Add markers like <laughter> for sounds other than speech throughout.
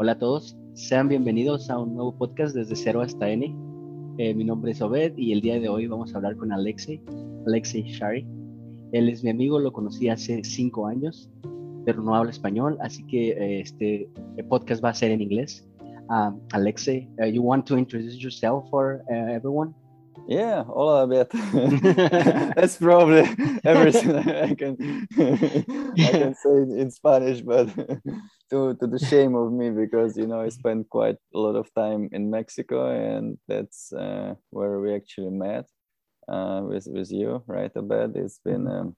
Hola a todos, sean bienvenidos a un nuevo podcast desde cero hasta N. Eh, mi nombre es Obed y el día de hoy vamos a hablar con Alexei, Alexei Shari. Él es mi amigo, lo conocí hace cinco años, pero no habla español, así que eh, este podcast va a ser en inglés. Um, Alexei, uh, you want to introduce yourself for uh, everyone? Yeah, hola, Obed. <laughs> <laughs> That's probably everything I can I can say in Spanish, but to, to the shame of me because you know I spent quite a lot of time in Mexico and that's uh, where we actually met uh, with with you, right? Obed. It's been um,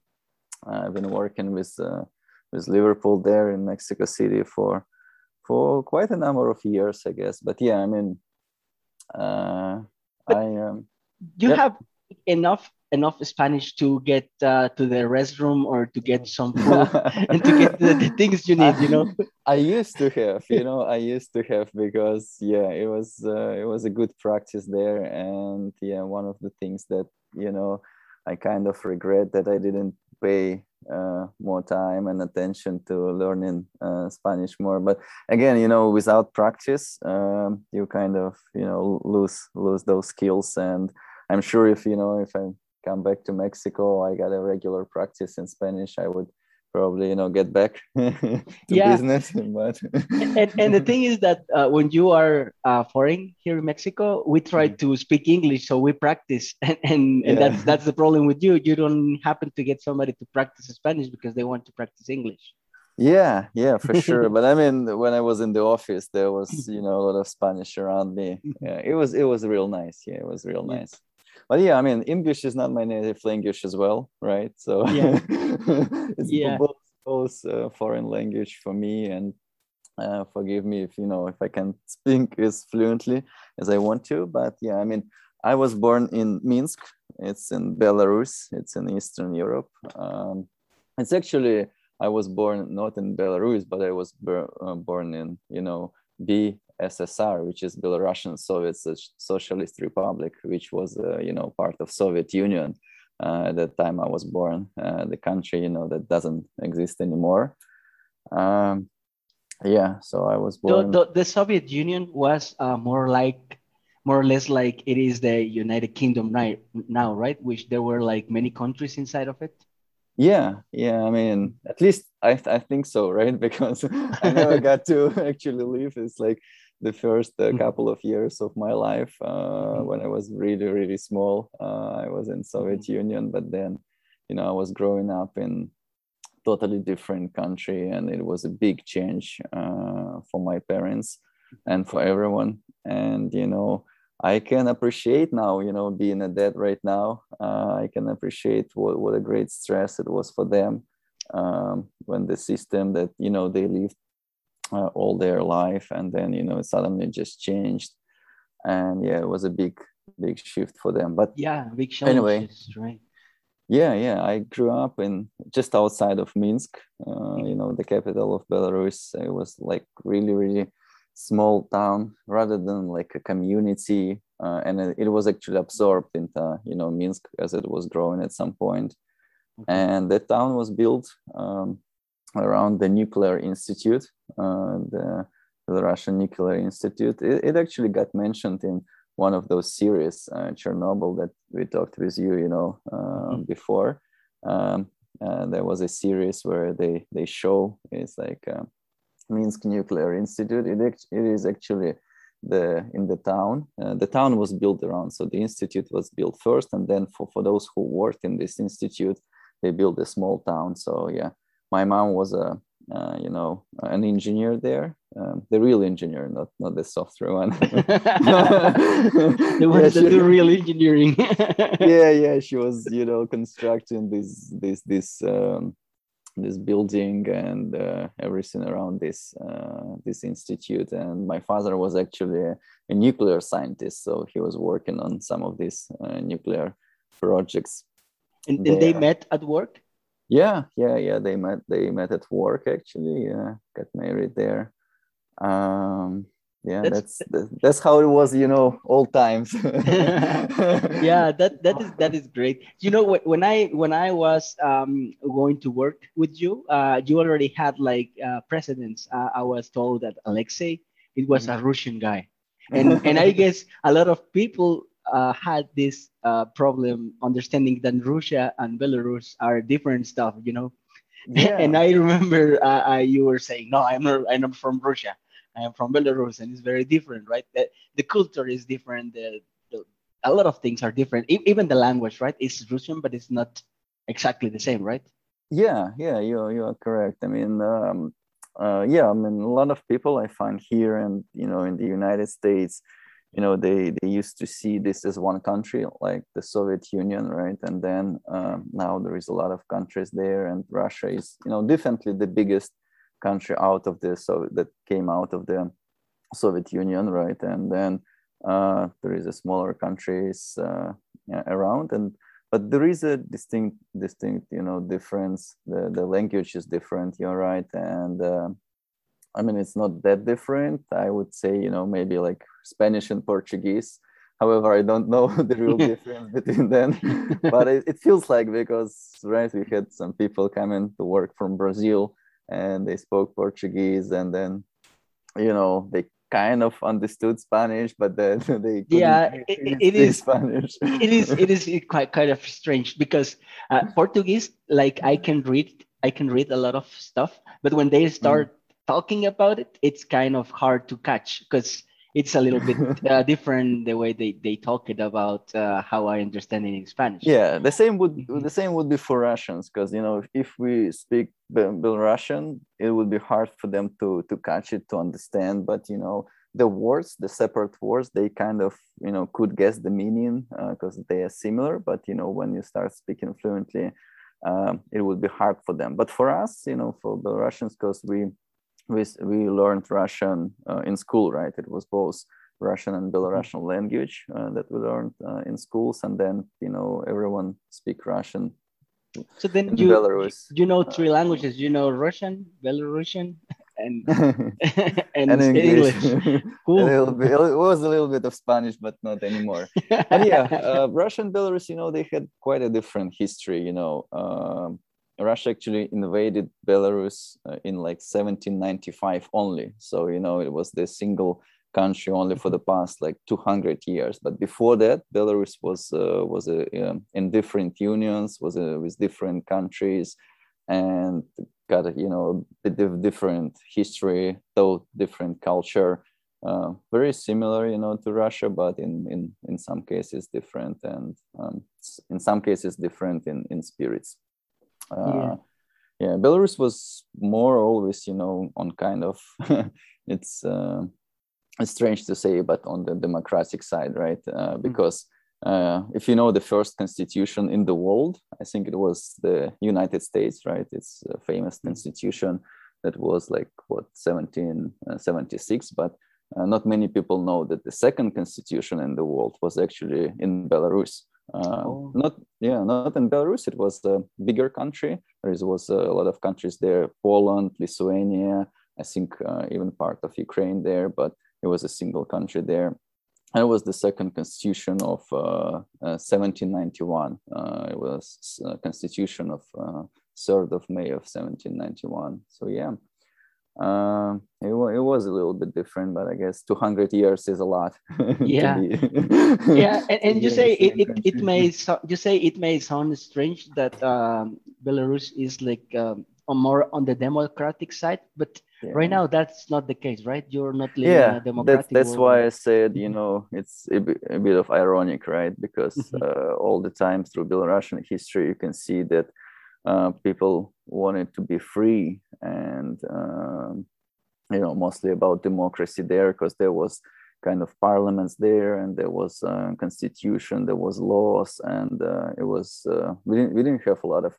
I've been working with uh, with Liverpool there in Mexico City for for quite a number of years, I guess. But yeah, I mean, uh, I um, you yep. have enough enough Spanish to get uh, to the restroom or to get some <laughs> food and to get the, the, things you need, you know. I used to have, you know, I used to have because yeah, it was uh, it was a good practice there, and yeah, one of the things that you know I kind of regret that I didn't pay uh, more time and attention to learning uh, Spanish more. But again, you know, without practice, um, you kind of you know lose lose those skills and. I'm sure if you know if I come back to Mexico, I got a regular practice in Spanish, I would probably you know get back <laughs> to yeah. business. <laughs> But and, and the <laughs> thing is that uh, when you are uh, foreign here in Mexico, we try mm. to speak English, so we practice, and and, and yeah. that's that's the problem with you. You don't happen to get somebody to practice Spanish because they want to practice English. Yeah, yeah, for sure. but I mean, when I was in the office, there was you know a lot of Spanish around me. Yeah, it was it was real nice. Yeah, it was real nice but yeah i mean english is not my native language as well right? So yeah. <laughs> it's yeah. both, both uh, foreign language for me and uh, forgive me if you know if i can speak as fluently as i want to but yeah i mean i was born in minsk. It's in belarus. It's in eastern europe. Um, it's actually i was born not in belarus but i was uh, born in you know b SSR, which is Belarusian Soviet Socialist Republic, which was, uh, you know, part of Soviet Union uh, at the time I was born. Uh, the country, you know, that doesn't exist anymore. Um, yeah, so I was born. The, the, the Soviet Union was uh, more like, more or less like it is the United Kingdom right now, right? Which there were like many countries inside of it. Yeah, yeah. I mean, at least I, I think so, right? <laughs> Because I never <laughs> got to actually live. It's like the first uh, mm-hmm. couple of years of my life uh, mm-hmm. when I was really really small. Uh, I was in Soviet mm-hmm. Union, but then you know I was growing up in totally different country, and it was a big change uh, for my parents and for everyone. And you know I can appreciate now, you know, being a dad right now. Uh, I can appreciate what what a great stress it was for them um, when the system that you know they lived uh, all their life and then you know it suddenly just changed. And yeah it was a big big shift for them. But yeah big anyway right? yeah yeah i grew up in just outside of minsk uh, you know the capital of belarus. It was like really really small town rather than like a community uh, and it, it, was actually absorbed into you know minsk as it was growing at some point. And the town was built um, around the nuclear institute, uh, the, the, Russian Nuclear Institute. It, it, actually got mentioned in one of those series, uh, Chernobyl, that we talked with you, you know, uh, mm-hmm. before. Um, there was a series where they they show it's like uh, Minsk Nuclear Institute. It, it is actually the in the town. Uh, the town was built around, so the institute was built first, and then for, for those who worked in this institute, they built a small town. So yeah, my mom was a uh, you know an engineer there um, the real engineer not not the software one. <laughs> The one yeah, that do real engineering. <laughs> Yeah yeah she was you know constructing this this this um, this building and uh, everything around this uh, this institute. And my father was actually a, a, nuclear scientist so he was working on some of these uh, nuclear projects and, and they met at work yeah yeah yeah they met they met at work actually yeah got married there. Um yeah that's that's, that's how it was you know old times. <laughs> <laughs> Yeah that that is that is great. You know when i when i was um going to work with you uh you already had like uh precedents. Uh, i was told that alexei it was a Russian guy, <laughs> and and I guess a lot of people uh, had this uh, problem understanding that Russia and Belarus are different stuff, you know. <laughs> Yeah. and I remember uh, you were saying, "No, I'm not. I'm from Russia. I am from Belarus, and it's very different, right? The, the culture is different. The, the, a lot of things are different. E- even the language, right? It's Russian, but it's not exactly the same, right? Yeah, yeah, you you are correct. I mean, um, uh, yeah, I mean, a lot of people I find here and you know in the United States you know they they used to see this as one country like the soviet union right? And then um, now there is a lot of countries there and russia is you know definitely the biggest country out of the so that came out of the soviet union right? And then uh, there is a smaller countries uh, around and but there is a distinct distinct you know difference. The the language is different you're right. And uh, I mean, it's not that different. I would say, you know, maybe like Spanish and Portuguese. However, I don't know <laughs> the real <laughs> difference between them, but it, it, feels like because, right, we had some people coming to work from Brazil and they spoke Portuguese and then, you know, they kind of understood Spanish, but then <laughs> they yeah, it, it is Spanish. it is it is quite kind of strange because uh, Portuguese, like I can read, I can read a lot of stuff, but when they start mm talking about it, it's kind of hard to catch because it's a little bit <laughs> uh, different the way they, they talk it about uh, how I understand it in Spanish. Yeah, the same would mm-hmm. the same would be for Russians because you know if we speak Belarusian, it would be hard for them to to catch it to understand. But you know the words, the separate words, they kind of you know could guess the meaning because uh, they are similar. But you know when you start speaking fluently, um, it would be hard for them. But for us, you know, for Belarusians, because we we, we learned Russian uh, in school, right? It was both Russian and Belarusian language uh, that we learned uh, in schools, and then you know everyone speak Russian. So then you Belarus. you know three languages. You know Russian, Belarusian, and <laughs> and, and English. English. <laughs> cool. Bit, it was a little bit of Spanish, but not anymore. but yeah, <laughs> uh, Russian, Belarus, you know, they had quite a different history. You know, um, Russia actually invaded Belarus uh, in like 1795 only. So, you know, it was the single country only for the past like 200 years. But before that, Belarus was uh, was uh, in different unions, was uh, with different countries, and got you know a bit of different history, though different culture. Uh, very similar, you know, to Russia, but in in in some cases different, and um, in some cases different in in spirits yeah. Uh, yeah belarus was more always you know on kind of <laughs> it's uh, it's strange to say but on the democratic side right uh, mm. because uh, if you know the first constitution in the world i think it was the united states right it's a famous mm. constitution that was like what 1776 uh, but uh, not many people know that the second constitution in the world was actually in belarus oh. Not yeah, not in Belarus. It was a bigger country. There was a lot of countries there: Poland, Lithuania. I think uh, even part of Ukraine there, but it was a single country there. And it was the second constitution of uh, 1791. Uh, uh, it was a constitution of 3rd of May of 1791. So yeah, uh, it, it was a little bit different but i guess 200 years is a lot <laughs> yeah. yeah <laughs> and, and you say it, it, it may <laughs> so, you say it may sound strange that um, belarus is like um, on more on the democratic side but yeah. right now that's not the case right? You're not living yeah, in a democratic that's, that's why i said you know it's a bit, a bit of ironic right? Because mm-hmm. uh, all the time through belarusian history you can see that uh, people wanted to be free and um, you know mostly about democracy there because there was kind of parliaments there and there was a constitution there was laws and uh, it was uh, we, didn't, we didn't have a lot of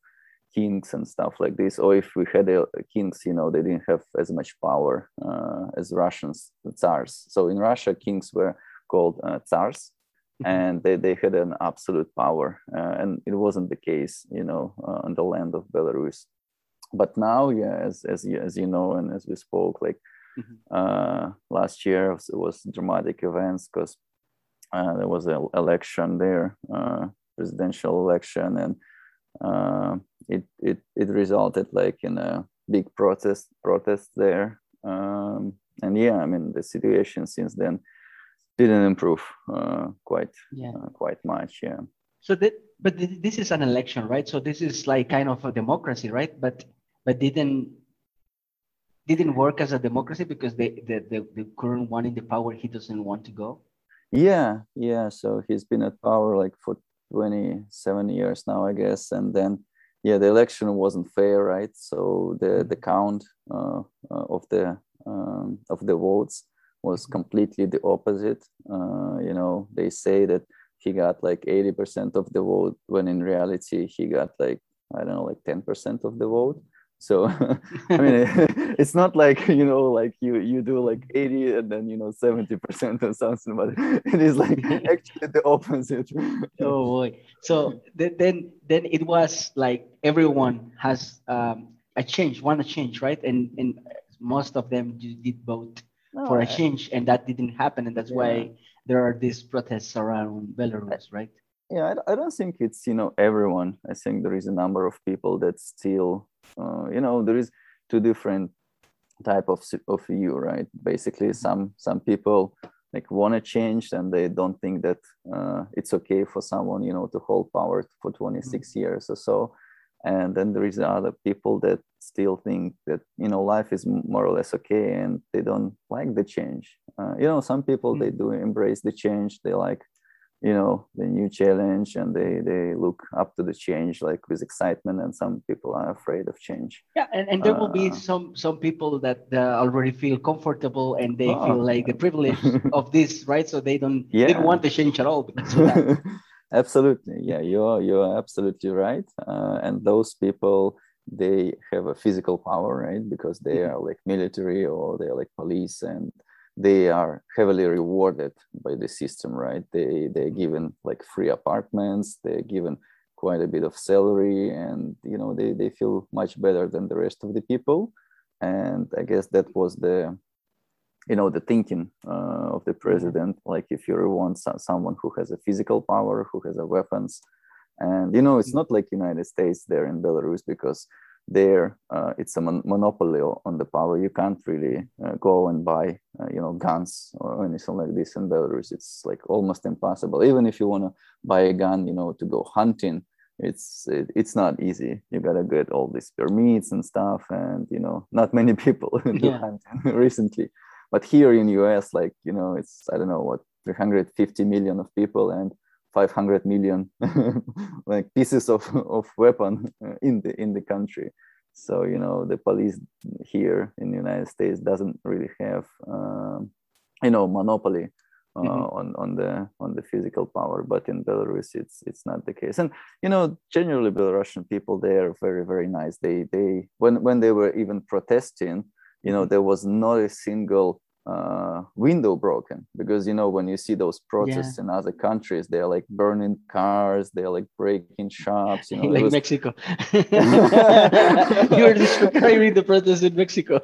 kings and stuff like this. Or if we had a, a kings you know they didn't have as much power uh, as russians the tsars. So in russia kings were called uh, tsars Mm-hmm. and they, they had an absolute power uh, and it wasn't the case you know uh, on the land of belarus but now yeah as as you, as you know and as we spoke like mm-hmm. uh, last year it was dramatic events because uh, there was an election there uh, presidential election and uh, it, it it resulted like in a big protest protest there um, and yeah, I mean the situation since then didn't improve uh, quite yeah. Uh, quite much. Yeah. So that, but this is an election, right? So this is like kind of a democracy, right? But but didn't didn't work as a democracy because the, the, the, the current one in the power he doesn't want to go? Yeah yeah so he's been at power like for 27 years now i guess and then yeah the election wasn't fair right? So the the count uh, uh, of the um, of the votes was completely the opposite. Uh, you know they say that he got like 80% of the vote when in reality he got like i don't know like 10% of the vote so <laughs> i mean <laughs> it's not like <laughs> you know like you you do like 80 and then you know 70 percent or something but it is like actually the opposite. Oh boy. So then then it was like everyone has um, a change want a change right? And and most of them did vote no, for a change and that didn't happen and that's yeah. why there are these protests around belarus right? Yeah I, I don't think it's you know everyone. I think there is a number of people that still uh, you know there is two different type of of view right basically mm-hmm. some some people like want to change and they don't think that uh, it's okay for someone you know to hold power for 26 mm-hmm. years or so and then there is other people that still think that you know life is more or less okay and they don't like the change uh, you know some people mm-hmm. they do embrace the change they like you know the new challenge and they they look up to the change like with excitement and some people are afraid of change. Yeah and, and there uh, will be uh, some some people that uh, already feel comfortable and they oh, feel like the privilege <laughs> of this right? So they don't yeah. they don't want to change at all <laughs> absolutely. Yeah you're you're absolutely right. Uh, and those people they have a physical power right? Because they mm-hmm. are like military or they're like police and they are heavily rewarded by the system, right? They they're given like free apartments, they're given quite a bit of salary, and you know they they feel much better than the rest of the people. And I guess that was the you know the thinking uh, of the president like if you want someone who has a physical power who has a weapons and you know it's not like united states there in belarus because there uh, it's a mon- monopoly on the power. You can't really uh, go and buy uh, you know guns or anything like this in belarus. It's like almost impossible. Even if you want to buy a gun you know to go hunting it's it, it's not easy. You gotta get all these permits and stuff and you know not many <laughs> people <laughs> do yeah. hunting <laughs> recently. But here in us like you know it's i don't know what 350 million of people and 500 million <laughs> like pieces of, <laughs> of weapon uh, in the in the country so you know the police here in the united states doesn't really have um, you know monopoly uh, mm-hmm. on on the on the physical power but in belarus it's it's not the case and you know generally belarusian people they are very very nice they they when when they were even protesting you know mm-hmm. there was not a single uh, window broken because you know when you see those protests yeah. in other countries they're like burning cars they're like breaking shops you know <laughs> like was... mexico <laughs> <laughs> you're describing the protests in mexico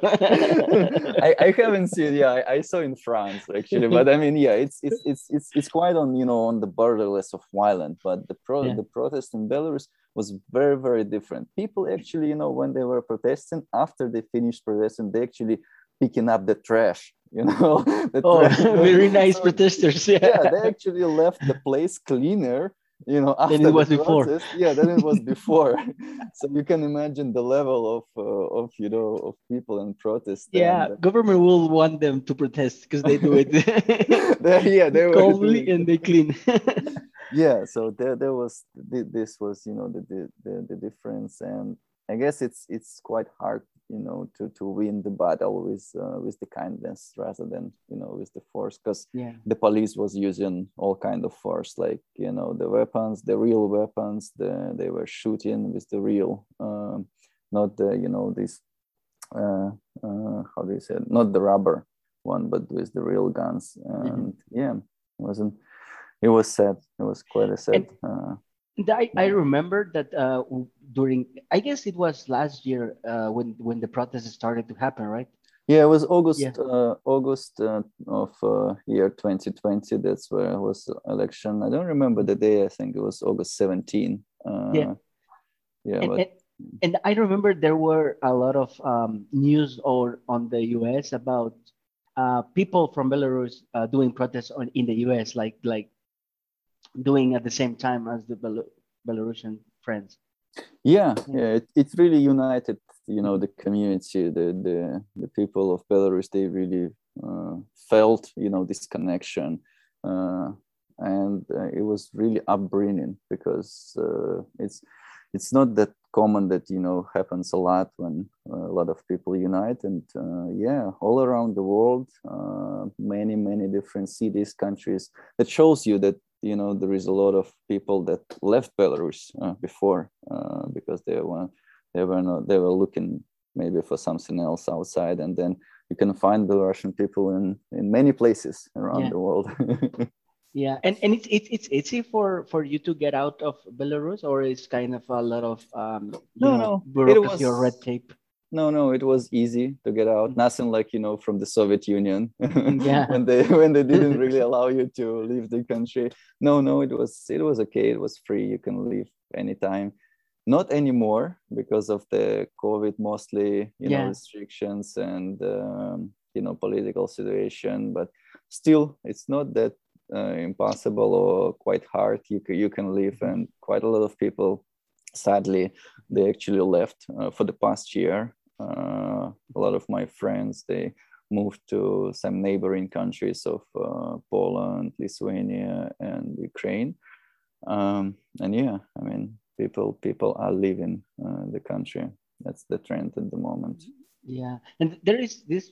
I, I haven't seen yeah I, I, saw in france actually but i mean yeah it's it's it's it's, it's quite on you know on the borderless of violent but the pro yeah. the protest in belarus was very very different people actually you know when they were protesting after they finished protesting they actually picking up the trash you <laughs> know? Oh, <laughs> very nice so, <laughs> protesters yeah. yeah they actually left the place cleaner you know after than it was before. yeah than it was before. So you can imagine the level of uh, of you know of people and protest yeah and, government will want them to protest because they do it. They, yeah they were calmly and they clean. Yeah so there, there was this was you know the, the the difference and i guess it's it's quite hard you know to to win the battle with uh, with the kindness rather than you know with the force because yeah. the police was using all kind of force like you know the weapons the real weapons the they were shooting with the real um, not the you know this uh, uh, how do you say it? not the rubber one but with the real guns mm-hmm. and mm-hmm. yeah it wasn't it was sad it was quite a sad uh, I, I remember that uh, during I guess it was last year uh, when when the protests started to happen, right? Yeah, it was August yeah. uh, August uh, of uh, year 2020. That's where it was election. I don't remember the day. I think it was August 17. Uh, yeah, yeah. And, but... and, and, I remember there were a lot of um, news or on the U.S. about uh, people from Belarus uh, doing protests on, in the U.S. like like doing at the same time as the Bel- Belarusian friends. Yeah, yeah, it, it really united, you know, the community, the the the people of Belarus. They really uh, felt, you know, this connection, uh, and uh, it was really upbringing because uh, it's it's not that common that you know happens a lot when uh, a lot of people unite and uh, yeah all around the world uh, many many different cities countries that shows you that you know there is a lot of people that left belarus uh, before uh, because they were they were not they were looking maybe for something else outside and then you can find belarusian people in in many places around Yeah. the world <laughs> Yeah, and and it's it's it's easy for for you to get out of Belarus, or it's kind of a lot of um, you No, know, no, it bureaucracy or red tape. No, no, it was easy to get out. Nothing like you know from the Soviet Union <laughs> Yeah. when they when they didn't <laughs> really allow you to leave the country. No, no, it was it was okay. It was free. You can leave anytime. Not anymore because of the COVID, mostly you know restrictions and um, you know political situation. But still, it's not that uh, impossible or quite hard. You can, you can leave, and quite a lot of people, sadly, they actually left uh, for the past year. Uh, a lot of my friends they moved to some neighboring countries of uh, Poland, Lithuania, and Ukraine. Um, and yeah, I mean, people people are leaving uh, the country. That's the trend at the moment. Yeah, and there is this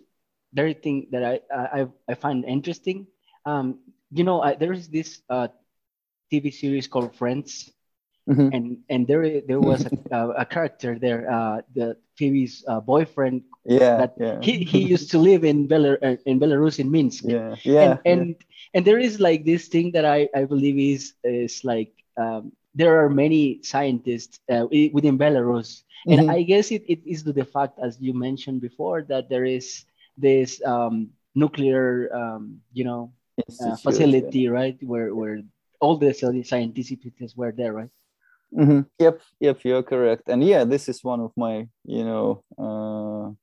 very thing that I I I find interesting. Um, you know, I, there is this uh, TV series called Friends, Mhm. and and there there was a, <laughs> a, a character there, uh, the Phoebe's uh, boyfriend. Yeah, That yeah, He he used to live in Belar uh, in Belarus in Minsk. yeah, yeah, and and and there is like this thing that I I believe is is like um, there are many scientists uh, within Belarus, and Mhm. I guess it, it is to the fact as you mentioned before that there is this um, nuclear um, you know uh, Institute, yeah. facility right where where all the sci- scientists were there right Mhm. Yep, yep, you're correct. And yeah, this is one of my, you know, uh,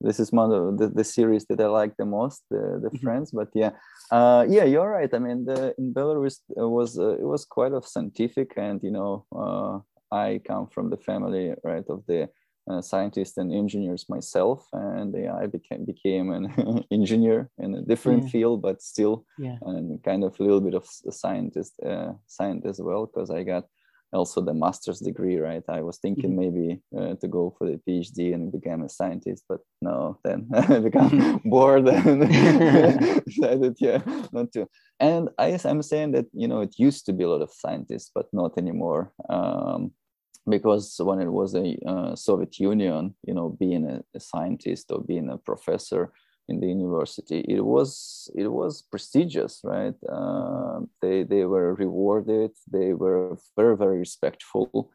this is one of the, the series that I like the most, the, the Mhm. Friends. But yeah, uh, yeah, you're right. I mean, the, in Belarus it was uh, it was quite of scientific, and you know, uh, I come from the family right of the uh, scientists and engineers myself, and yeah, I became became an <laughs> engineer in a different Yeah. field, but still yeah and kind of a little bit of a scientist uh, scientist as well because I got also the master's degree right? I was thinking Mhm. maybe uh, to go for the PhD and become a scientist but no then <laughs> I become <laughs> bored and <laughs> decided yeah not to. And I, I'm saying that you know it used to be a lot of scientists but not anymore um, because when it was a uh, Soviet Union you know being a, a scientist or being a professor in the university. It was it was prestigious right? Uh, they they were rewarded. They were very very respectful.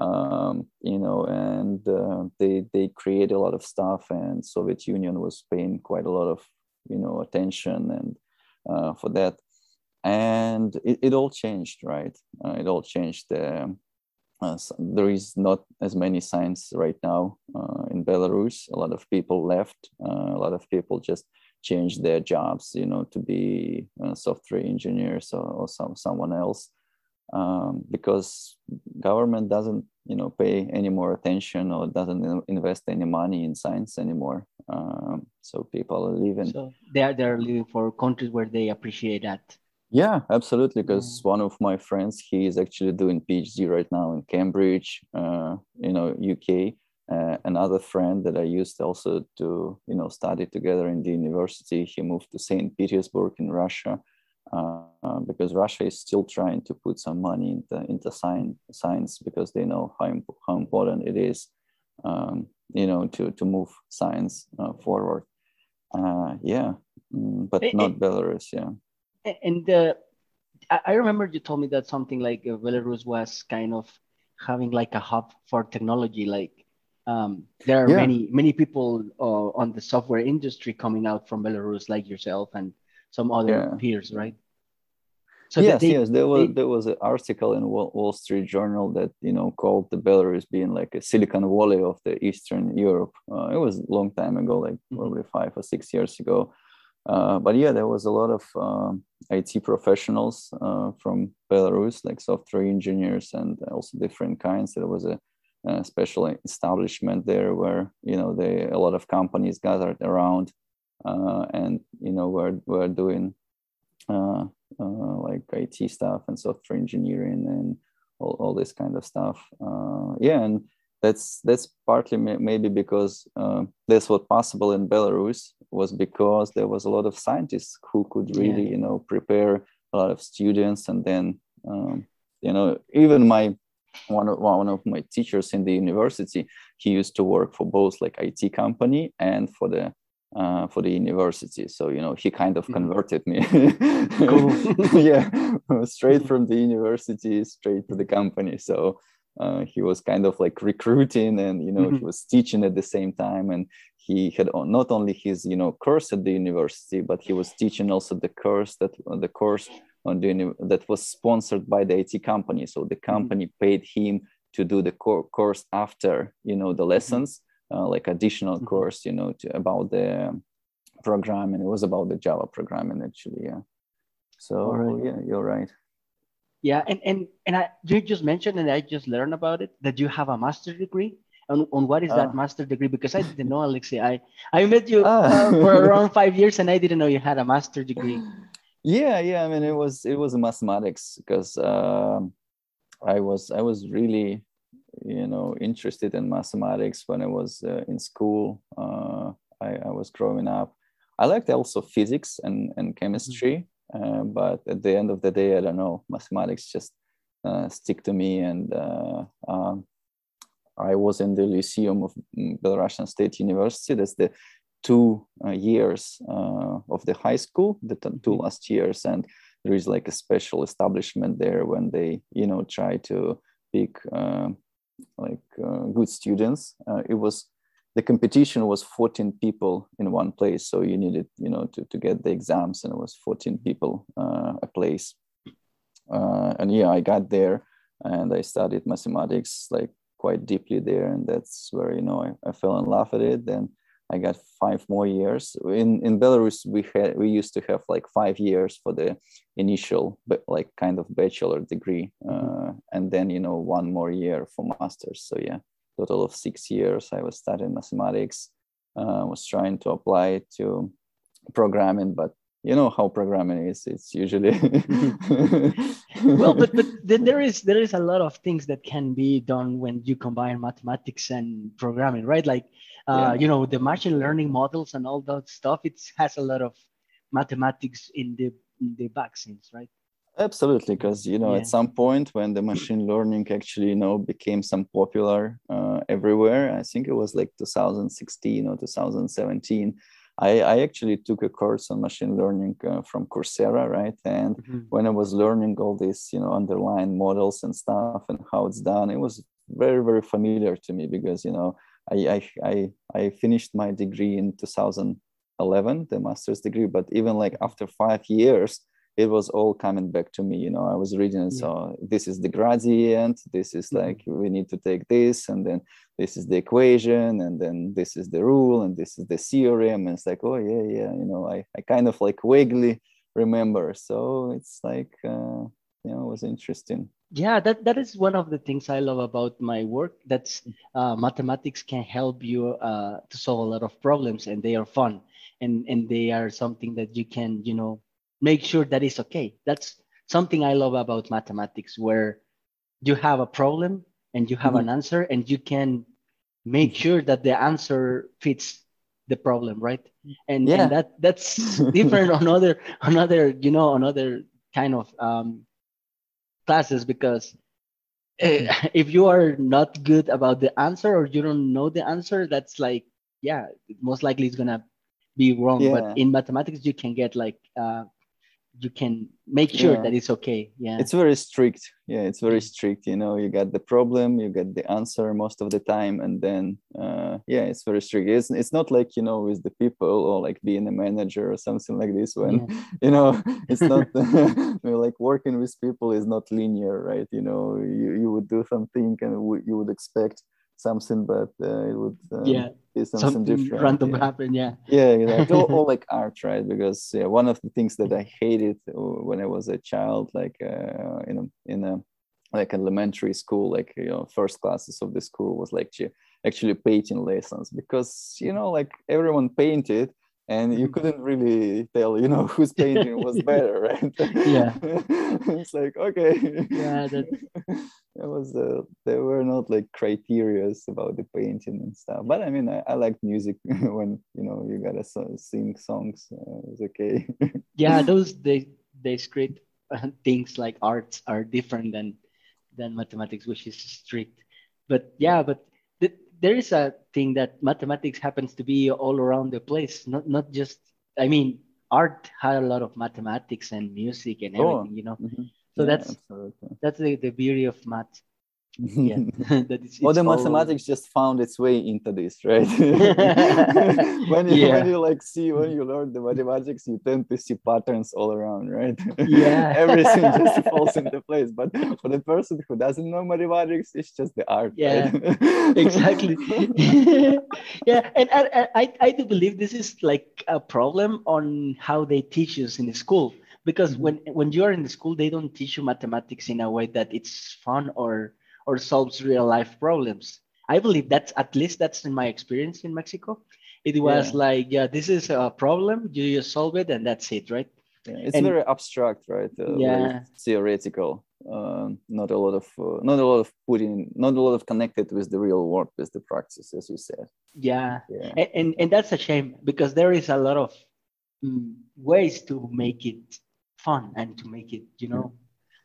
Um, you know and uh, they they created a lot of stuff and soviet union was paying quite a lot of you know attention and uh, for that. And it, it all changed right? Uh, it all changed um, uh, there is not as many science right now uh, in Belarus. A lot of people left. Uh, a lot of people just changed their jobs, you know, to be uh, software engineers or, or some someone else, um, because government doesn't, you know, pay any more attention or doesn't invest any money in science anymore. Um, so people are leaving. so they are they're living for countries where they appreciate that Yeah, absolutely. Because one of my friends, he is actually doing PhD right now in Cambridge, uh, you know, UK. Uh, another friend that I used also to, you know, study together in the university, he moved to St. Petersburg in Russia uh, because Russia is still trying to put some money into, into science, science because they know how, imp- how important it is, um, you know, to, to move science uh, forward. Uh, yeah, mm, but Eh, not eh, Belarus, yeah. And uh, I remember you told me that something like uh, Belarus was kind of having like a hub for technology. Like um, there are Yeah. many many people uh, on the software industry coming out from Belarus, like yourself and some other Yeah. peers, right? So yes, they- yes, there was they- there was an article in Wall, Street Journal that you know called the Belarus being like a Silicon Valley of the Eastern Europe. Uh, it was a long time ago, like Mhm. probably five or six years ago. Uh, but yeah, there was a lot of um, IT professionals uh, from Belarus, like software engineers and also different kinds. There was a, a, special establishment there where you know they a lot of companies gathered around, uh, and you know were were doing uh, uh, like IT stuff and software engineering and all, all this kind of stuff. Uh, yeah, and that's that's partly maybe because uh, that's what possible in Belarus was because there was a lot of scientists who could really yeah. you know prepare a lot of students and then um, you know even my one of one of my teachers in the university he used to work for both like IT company and for the uh, for the university. So you know, he kind of mm-hmm. converted me. <laughs> yeah, <laughs> straight from the university straight to the company. So uh, he was kind of like recruiting, and you know, mm-hmm. he was teaching at the same time, and he had not only his you know course at the university, but he was teaching also the course that uh, the course on the that was sponsored by the IT company. So the mm-hmm. company mm-hmm. paid him to do the co- course after you know the mm-hmm. lessons uh, like additional mm-hmm. course you know to, about the program and it was about the java programming actually yeah so right. yeah you're right yeah and and and i you just mentioned and i just learned about it that you have a master's degree. On, on what is that uh, master degree? Because i didn't know alexei. I i met you uh, uh, for <laughs> around five years and i didn't know you had a master degree. Yeah yeah i mean it was it was mathematics because um, i was i was really you know interested in mathematics when I was uh, in school. Uh, I, I, was growing up. I liked also physics and, and chemistry, mm-hmm. but at the end of the day, I don't know. Mathematics just uh, stick to me, and uh, um, I was in the Lyceum of mm, Belarusian State University. That's the two uh, years uh, of the high school, the two mm-hmm. last years, and there is like a special establishment there when they, you know, try to pick like uh, good students. Uh, it was the competition was 14 people in one place, so you needed you know to, to get the exams, and it was 14 people uh, a place. and yeah, I got there and I studied mathematics like quite deeply there, and that's where you know I, I fell in love with it. Then I got five more years. In in Belarus, we had we used to have like five years for the initial, but like kind of bachelor degree, mm-hmm. uh, and then you know one more year for masters. So yeah, total of six years. I was studying mathematics. Uh, was trying to apply it to programming, but you know how programming is it's usually <laughs> well but but then there is there is a lot of things that can be done when you combine mathematics and programming right like uh, yeah. you know the machine learning models and all that stuff it has a lot of mathematics in the in the vaccines right absolutely because you know yeah. at some point when the machine learning actually you know became some popular uh, everywhere i think it was like 2016 or 2017 I, I actually took a course on machine learning uh, from Coursera, right? And mm-hmm. when I was learning all these, you know, underlying models and stuff and how it's done, it was very, very familiar to me because, you know, I, I, I, I finished my degree in 2011, the master's degree, but even like after five years, it was all coming back to me you know i was reading yeah. so this is the gradient this is mm-hmm. like we need to take this and then this is the equation and then this is the rule and this is the theorem and it's like oh yeah yeah you know i, I kind of like vaguely remember so it's like uh, you know it was interesting yeah that, that is one of the things i love about my work that's uh, mathematics can help you uh, to solve a lot of problems and they are fun and and they are something that you can you know make sure that it's okay. That's something I love about mathematics, where you have a problem and you have mm-hmm. an answer, and you can make sure that the answer fits the problem, right? And, yeah. and that that's <laughs> different on other another you know another kind of um, classes because uh, <laughs> if you are not good about the answer or you don't know the answer, that's like yeah, most likely it's gonna be wrong. Yeah. But in mathematics, you can get like uh, you can make sure yeah. that it's okay yeah it's very strict yeah it's very strict you know you get the problem you get the answer most of the time and then uh, yeah it's very strict it's, it's not like you know with the people or like being a manager or something like this when yeah. <laughs> you know it's not <laughs> like working with people is not linear right you know you, you would do something and you would expect something, but uh, it would um, yeah be something, something different. Random yeah. happen, yeah. Yeah, exactly. all, <laughs> all, like art, right? Because yeah, one of the things that I hated when I was a child, like uh, in a in a like elementary school, like you know, first classes of the school was like actually painting lessons because you know, like everyone painted and you mm-hmm. couldn't really tell you know <laughs> whose <laughs> painting was better right? Yeah. <laughs> It's like okay. Yeah that it was uh, there were not like criterias about the painting and stuff. But i mean i, I like music when you know you gotta sing songs uh, it's okay. Yeah those they they script uh, things like arts are different than than mathematics which is strict. But yeah but there is a thing that mathematics happens to be all around the place not not just i mean art had a lot of mathematics and music and oh, everything oh. you know mm-hmm. so yeah, that's absolutely. that's the, the beauty of math yeah. <laughs> <laughs> That is, well the mathematics just found its way into this right? <laughs> When you yeah. when you like see when you learn the mathematics you tend to see patterns all around right? Yeah. Everything just falls into place. But for the person who doesn't know mathematics it's just the art yeah. right? exactly. Yeah and I, I i do believe this is like a problem on how they teach us in the school. Because mm-hmm. when when you're in the school they don't teach you mathematics in a way that it's fun or or solves real life problems. I believe that's at least that's in my experience in Mexico. It was yeah. like, yeah, this is a problem, you just solve it, and that's it, right? Yeah, it's and, very abstract, right? Uh, yeah, theoretical. Uh, not a lot of, uh, not a lot of putting, not a lot of connected with the real world, with the practice, as you said. Yeah, yeah. And, and, and that's a shame because there is a lot of mm, ways to make it fun and to make it, you know,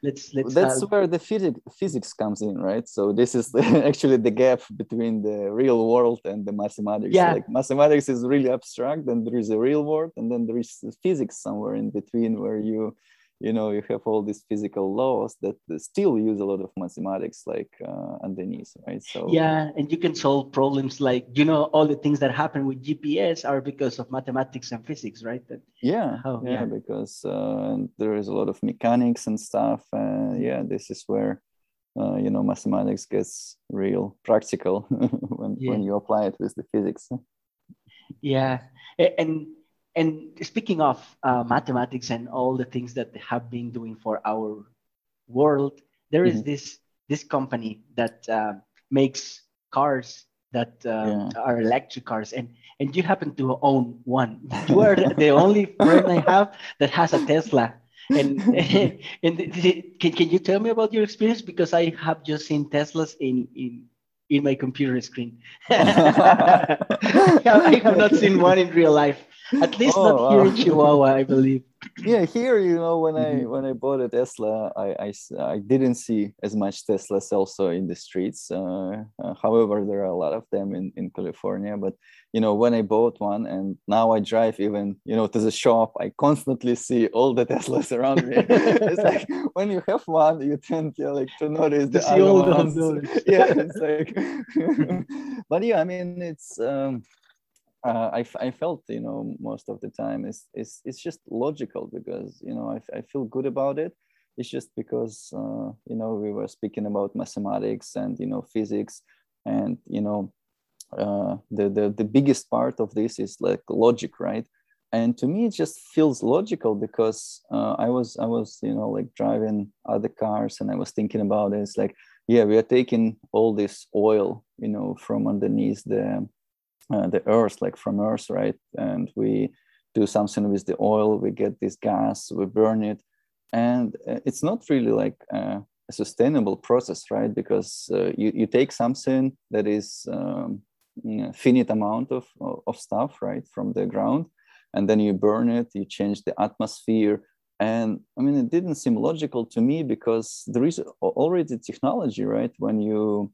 let's let's that's where the physics physics comes in right so this is <laughs> actually the gap between the real world and the mathematics yeah. like mathematics is really abstract and there is a real world and then there is physics somewhere in between where you you know you have all these physical laws that still use a lot of mathematics like uh, underneath right? So yeah and you can solve problems like you know all the things that happen with gps are because of mathematics and physics right? That, yeah, oh, yeah, yeah. because uh, there is a lot of mechanics and stuff uh, yeah this is where uh, you know mathematics gets real practical <laughs> when, yeah. when you apply it with the physics. Yeah and and speaking of uh, mathematics and all the things that they have been doing for our world, there is mm-hmm. this this company that uh, makes cars that um, yeah. are electric cars, and and you happen to own one. <laughs> You are the only friend I have that has a Tesla. And <laughs> and can, can you tell me about your experience? Because I have just seen Teslas in in in my computer screen. <laughs> I have not seen one in real life. At least oh, not here in Chihuahua, I believe. <laughs> Yeah, here, you know, when I mm-hmm. when I bought a Tesla, I, I, I didn't see as much Teslas also in the streets. Uh, uh, however, there are a lot of them in, in California. But you know, when I bought one, and now I drive even you know to the shop, I constantly see all the <laughs> Teslas around me. it's like <laughs> when you have one, you tend to like to notice the other ones. yeah, it's like. but yeah, I mean, it's. Um, uh, I, I felt you know most of the time is it's, it's just logical because you know I, I feel good about it. It's just because uh, you know we were speaking about mathematics and you know physics and you know uh, the, the the biggest part of this is like logic right? And to me it just feels logical because uh, i was i was you know like driving other cars and i was thinking about it. It's like yeah we are taking all this oil you know from underneath the uh, the earth, like from earth, right? And we do something with the oil, we get this gas, we burn it. And uh, it's not really like uh, a sustainable process, right? Because uh, you, you take something that is um, finite amount of, of stuff, right, from the ground, and then you burn it, you change the atmosphere. And I mean, it didn't seem logical to me because there is already technology, right? When you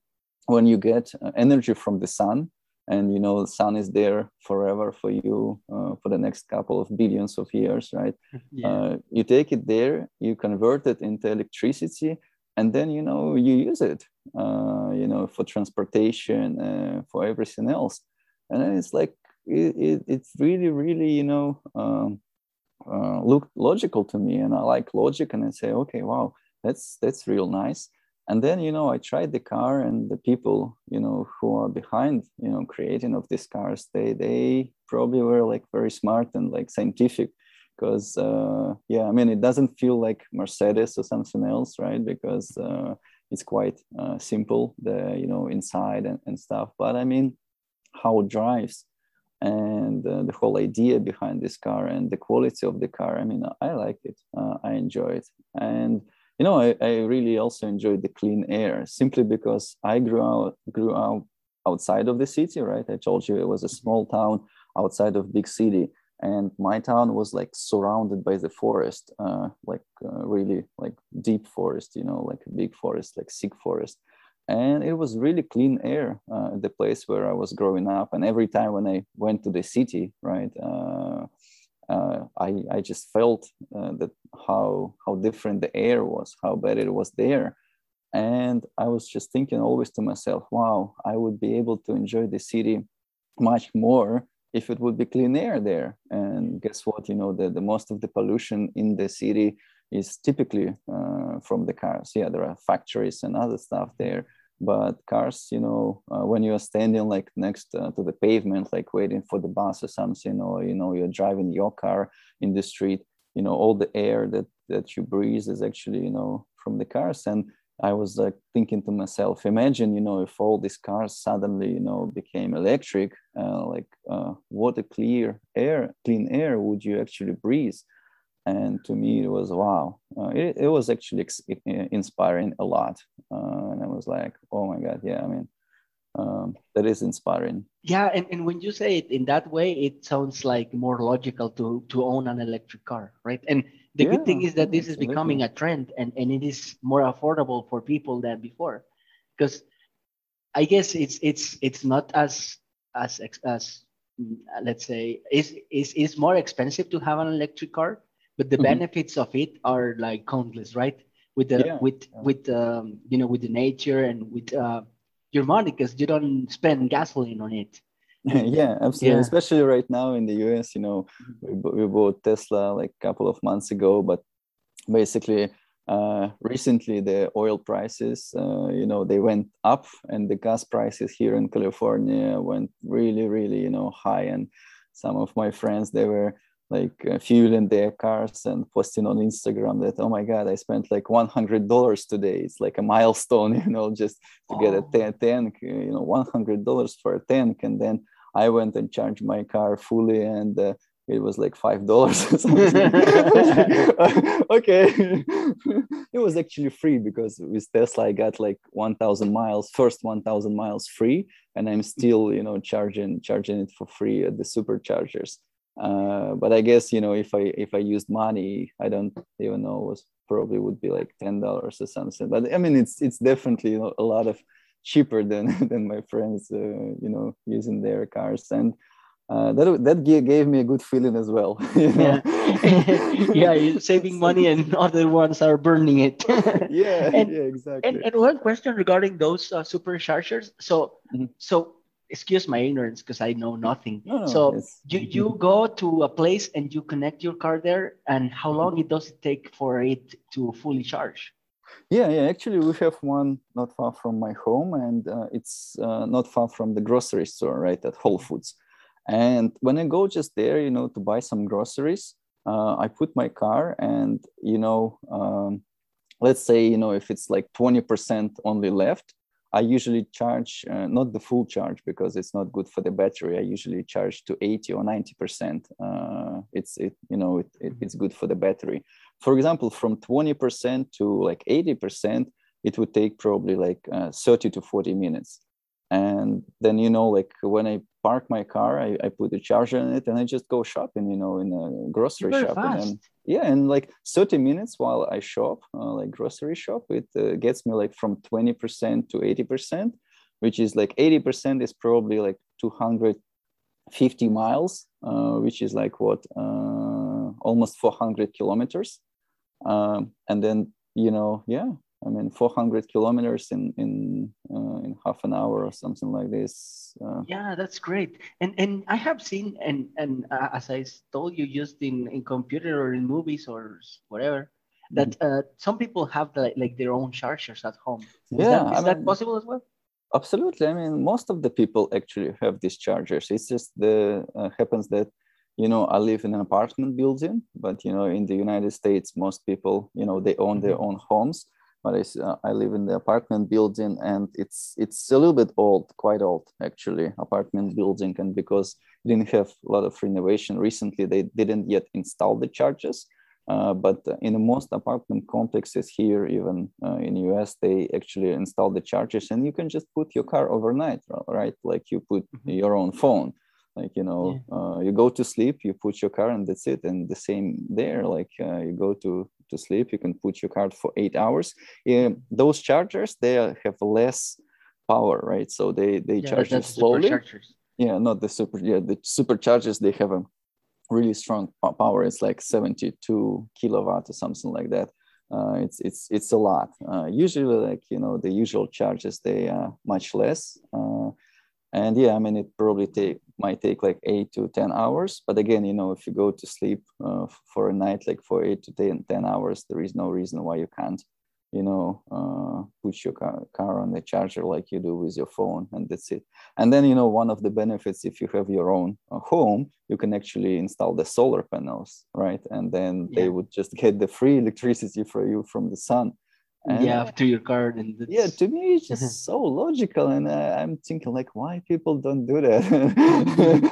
when you get energy from the sun, and you know the sun is there forever for you uh, for the next couple of billions of years right? <laughs> Yeah. uh, you take it there you convert it into electricity and then you know you use it uh, you know for transportation uh, for everything else. And it's like it, it, it's really really you know um, uh, looked logical to me and i like logic and i say okay wow that's that's real nice and then you know i tried the car and the people you know who are behind you know creating of these cars they they probably were like very smart and like scientific because uh, yeah i mean it doesn't feel like mercedes or something else right? Because uh, it's quite uh, simple the you know inside and, and stuff. But i mean how it drives and uh, the whole idea behind this car and the quality of the car i mean i like it. Uh, i enjoy it. And you know I, I really also enjoyed the clean air simply because i grew out grew out outside of the city right? I told you it was a small town outside of big city and my town was like surrounded by the forest uh, like uh, really like deep forest you know like a big forest like sick forest. And it was really clean air uh, the place where i was growing up. And every time when i went to the city right uh, I, I just felt uh, that how how different the air was how bad it was there and i was just thinking always to myself wow i would be able to enjoy the city much more if it would be clean air there. And guess what? You know, the, the most of the pollution in the city is typically uh, from the cars. Yeah, there are factories and other stuff there, but cars, you know, uh, when you're standing like next uh, to the pavement, like waiting for the bus or something, or you know, you're driving your car in the street, you know, all the air that that you breathe is actually, you know, from the cars. And I was like thinking to myself, imagine, you know, if all these cars suddenly, you know, became electric, uh, like uh, what a clear air, clean air would you actually breathe? And to me, it was wow. Uh, it, it was actually inspiring a lot. Uh, and I was like, oh my God, yeah, I mean, um, that is inspiring. Yeah, and, and when you say it in that way, it sounds like more logical to to own an electric car, right? And the yeah, good thing is that this is becoming a trend and, and it is more affordable for people than before because i guess it's it's it's not as as as let's say is is is more expensive to have an electric car but the mm-hmm. benefits of it are like countless right with the yeah, with yeah. with um, you know with the nature and with uh, your money because you don't spend gasoline on it <laughs> yeah absolutely yeah. especially right now in the us you know we, we bought tesla like a couple of months ago but basically uh, recently the oil prices uh, you know they went up and the gas prices here in california went really really you know high and some of my friends they were like uh, fueling their cars and posting on instagram that oh my god i spent like $100 today. It's like a milestone <laughs> you know just to oh. get a tank you know $100 for a tank. And then I went and charged my car fully and uh, it was like five dollars <laughs> <laughs> okay. It was actually free because with tesla i got like 1000 miles first 1000 miles free. And i'm still you know charging charging it for free at the superchargers uh, but i guess you know if i if i used money i don't even know was probably would be like ten dollars or something but i mean it's it's definitely you know, a lot of cheaper <laughs> than than my friends uh, you know using their cars and uh, that that gave me a good feeling as well. <laughs> You know? Yeah, <laughs> yeah, you're saving money, and other ones are burning it. yeah, and, yeah, exactly. And, and one question regarding those uh, superchargers. So, mm-hmm. so excuse my ignorance because I know nothing. No, so you you go to a place and you connect your car there, and how long it does it take for it to fully charge? Yeah, yeah. Actually, we have one not far from my home, and uh, it's uh, not far from the grocery store, right at Whole Foods. And when I go just there, you know, to buy some groceries, uh, I put my car, and you know, um, let's say you know if it's like twenty percent only left, I usually charge uh, not the full charge because it's not good for the battery. I usually charge to 80 or 90 percent. Uh, it's it you know it, it, it's good for the battery for example, from 20% to like 80%, it would take probably like uh, 30 to 40 minutes. And then, you know, like when I park my car, I, I put a charger in it and I just go shopping, you know, in a grocery Very shop. Fast. And yeah, and like 30 minutes while I shop, uh, like grocery shop, it uh, gets me like from 20% to 80%, which is like 80% is probably like 250 miles, uh, which is like what, uh, almost 400 kilometers um, and then you know yeah i mean 400 kilometers in in uh, in half an hour or something like this uh, yeah that's great and and i have seen and and uh, as i told you used in in computer or in movies or whatever that uh, some people have the, like their own chargers at home. Is Yeah, that, is I that mean- possible as well? Absolutely. I mean, most of the people actually have these chargers. It's just the uh, happens that you know I live in an apartment building, but you know in the United States, most people you know they own their Mhm. own homes. But I, uh, I live in the apartment building, and it's it's a little bit old, quite old actually, apartment building, and because it didn't have a lot of renovation recently, they didn't yet install the charges. Uh, but in the most apartment complexes here, even uh, in US, they actually install the charges and you can just put your car overnight, right? Like you put Mhm. your own phone. Like you know, uh, you go to sleep, you put your car, and that's it. And the same there. Like uh, you go to to sleep, you can put your car for eight hours. Yeah, those chargers they have less power, right? So they they Yeah, charge you slowly yeah not the super yeah the superchargers they have a really strong power it's like 72 kilowatt or something like that uh, it's it's it's a lot uh, usually like you know the usual charges they are much less uh, and yeah i mean it probably take might take like eight to 10 hours. But again you know if you go to sleep uh, for a night like for eight to 10, 10 hours there is no reason why you can't you know uh, put your car, car on the charger like you do with your phone and that's it. And then you know one of the benefits if you have your own uh, home you can actually install the solar panels right? And then they would just get the free electricity for you from the sun and yeah, to your car and that's, yeah to me it's just <laughs> so logical and I, i'm thinking like why people don't do that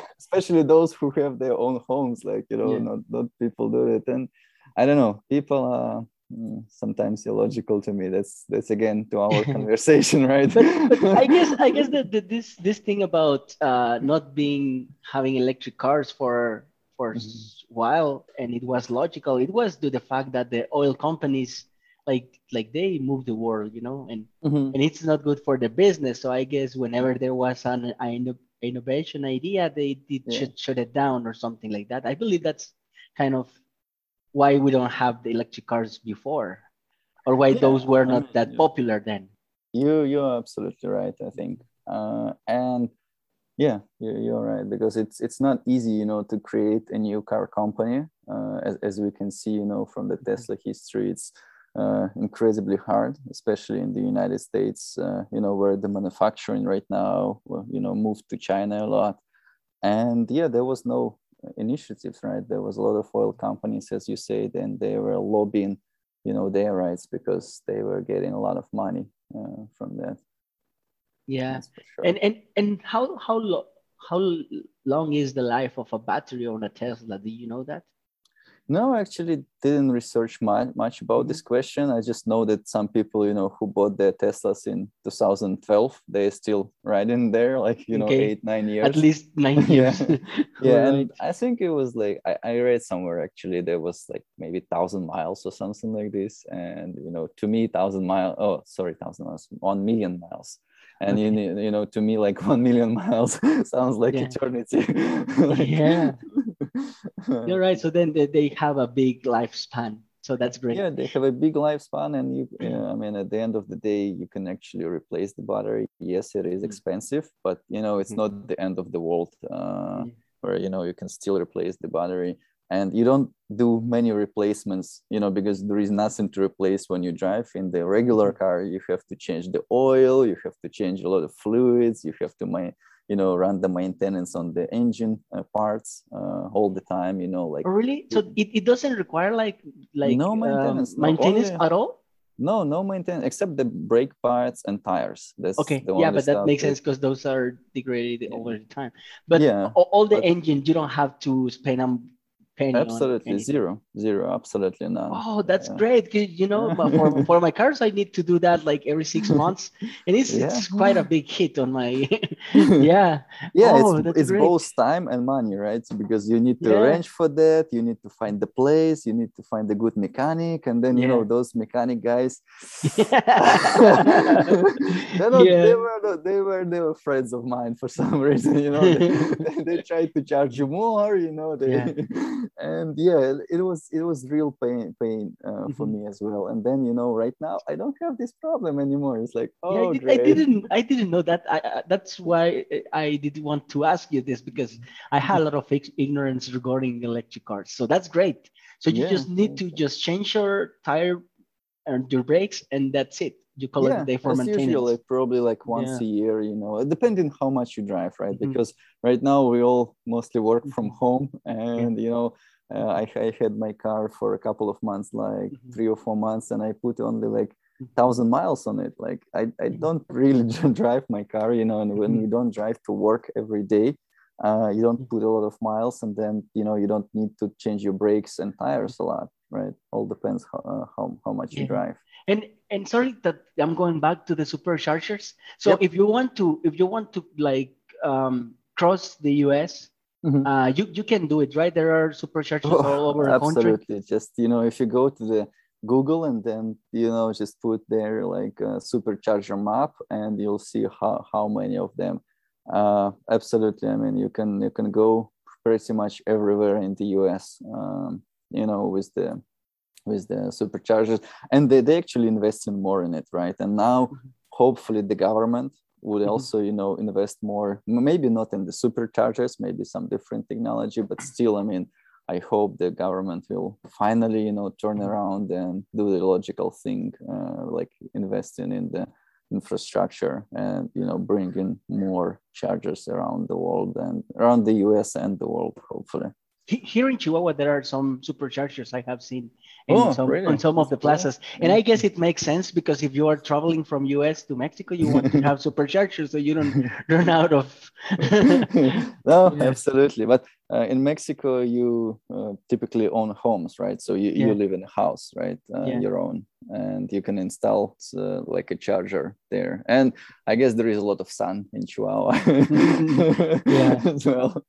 <laughs> <laughs> especially those who have their own homes like you know Yeah. not, not people do it and i don't know people are mm, sometimes illogical to me that's that's again to our conversation right but, but I guess I guess that that this this thing about uh, not being having electric cars for for a s- while and it was logical. It was due to the fact that the oil companies like like they move the world, you know, and Mhm. and it's not good for the business. So I guess whenever there was an, an innovation idea, they did Yeah. shut, shut it down or something like that. I believe that's kind of why we don't have the electric cars before, or why Yeah, those were not that yeah. popular then. You you're absolutely right. I think, uh, and yeah, you, you're right because it's it's not easy, you know, to create a new car company. Uh, as as we can see, you know, from the Tesla history, it's uh, incredibly hard, especially in the United States. Uh, you know, where the manufacturing right now, well, you know, moved to China a lot, and yeah, there was no initiatives, right? There was a lot of oil companies, as you said, and they were lobbying, you know, their rights because they were getting a lot of money uh, from that. Yeah. Sure. And and and how how lo- how long is the life of a battery on a Tesla? Do you know that? No, I actually didn't research much, much about this mm-hmm. question. I just know that some people, you know, who bought their Teslas in 2012, they're still riding there, like you know, Okay. eight nine years. At least nine <laughs> years. <laughs> yeah Right. and i think it was like I, I read somewhere actually there was like maybe thousand miles or something like this and you know to me thousand miles oh sorry thousand miles one million miles and you, Okay. need- you know to me like <laughs> one million miles sounds like Yeah. eternity Like- Yeah. <laughs> You're right. So then they, have a big lifespan. So that's great. yeah they have a big lifespan and you i mean at the end of the day you can actually replace the battery yes it is Mm. expensive but you know it's Mhm. not the end of the world uh, where you know you can still replace the battery and you don't do many replacements you know because there is nothing to replace when you drive in the regular Mhm. car you have to change the oil you have to change a lot of fluids you have to you know run the maintenance on the engine uh, parts uh, all the time you know like Oh, really? So it, it doesn't require like like No um, maintenance, no, maintenance only- at all? no no maintenance except the brake parts and tires that's Okay. Yeah, but that makes sense because those are degraded Yeah. over the time. But Yeah, all, all the but- engines, you don't have to spend penny absolutely zero zero absolutely none Oh, that's Yeah. great. 'cause, You know, for, <laughs> for my cars, I need to do that like every six <laughs> months. And it's, Yeah. it's quite a big hit on my, <laughs> yeah. yeah Oh, it's, it's great. both time and money right because you need to Yeah. arrange for that you need to find the place you need to find a good mechanic and then you know those mechanic guys They're not, Yeah. they were not, they were they were friends of mine for some reason you know they, they, they tried to charge you more you know they Yeah. And yeah it was it was real pain pain uh, for mm-hmm. me as well. And then you know right now i don't have this problem anymore. It's like oh yeah, I, did, not i didn't know that. I, uh, that's why i didn't want to ask you this because i had a lot of ignorance regarding electric cars. So that's great. So you yeah. just need to just change your tire and your brakes and that's it you collect yeah, the day for maintenance. Usually, probably like once yeah. a year, you know, depending how much you drive, right? Mm-hmm. Because right now we all mostly work from mm-hmm. home, and yeah. you know, uh, I, I had my car for a couple of months, like mm-hmm. three or four months, and I put only like mm-hmm. thousand miles on it. Like I, I mm-hmm. don't really <laughs> drive my car, you know, and when you don't drive to work every day, uh, you don't put a lot of miles, and then you know you don't need to change your brakes and tires a lot, right? All depends how uh, how, how much you drive. And and sorry that I'm going back to the superchargers. So yep. if you want to if you want to like um, cross the US, mm-hmm. uh, you you can do it, right? There are superchargers oh, all over the absolutely. country. Absolutely. Just you know, if you go to the Google and then you know just put there like a supercharger map, and you'll see how how many of them. Uh, absolutely. I mean, you can you can go pretty much everywhere in the US. Um, you know, with the with the superchargers and they, they actually invest in more in it right and now mm-hmm. hopefully the government would mm-hmm. also you know invest more maybe not in the superchargers maybe some different technology but still i mean i hope the government will finally you know turn mm-hmm. around and do the logical thing uh, like investing in the infrastructure and you know bringing more chargers around the world and around the us and the world hopefully here in Chihuahua, there are some superchargers I have seen in oh, some, really? on some of the plazas. Yeah. And I guess it makes sense because if you are traveling from US to Mexico, you want to have <laughs> superchargers so you don't run out of. <laughs> no, <laughs> yeah. absolutely. But uh, in Mexico, you uh, typically own homes, right? So you, yeah. you live in a house, right? Uh, your own. And you can install uh, like a charger there. And I guess there is a lot of sun in Chihuahua yeah. as well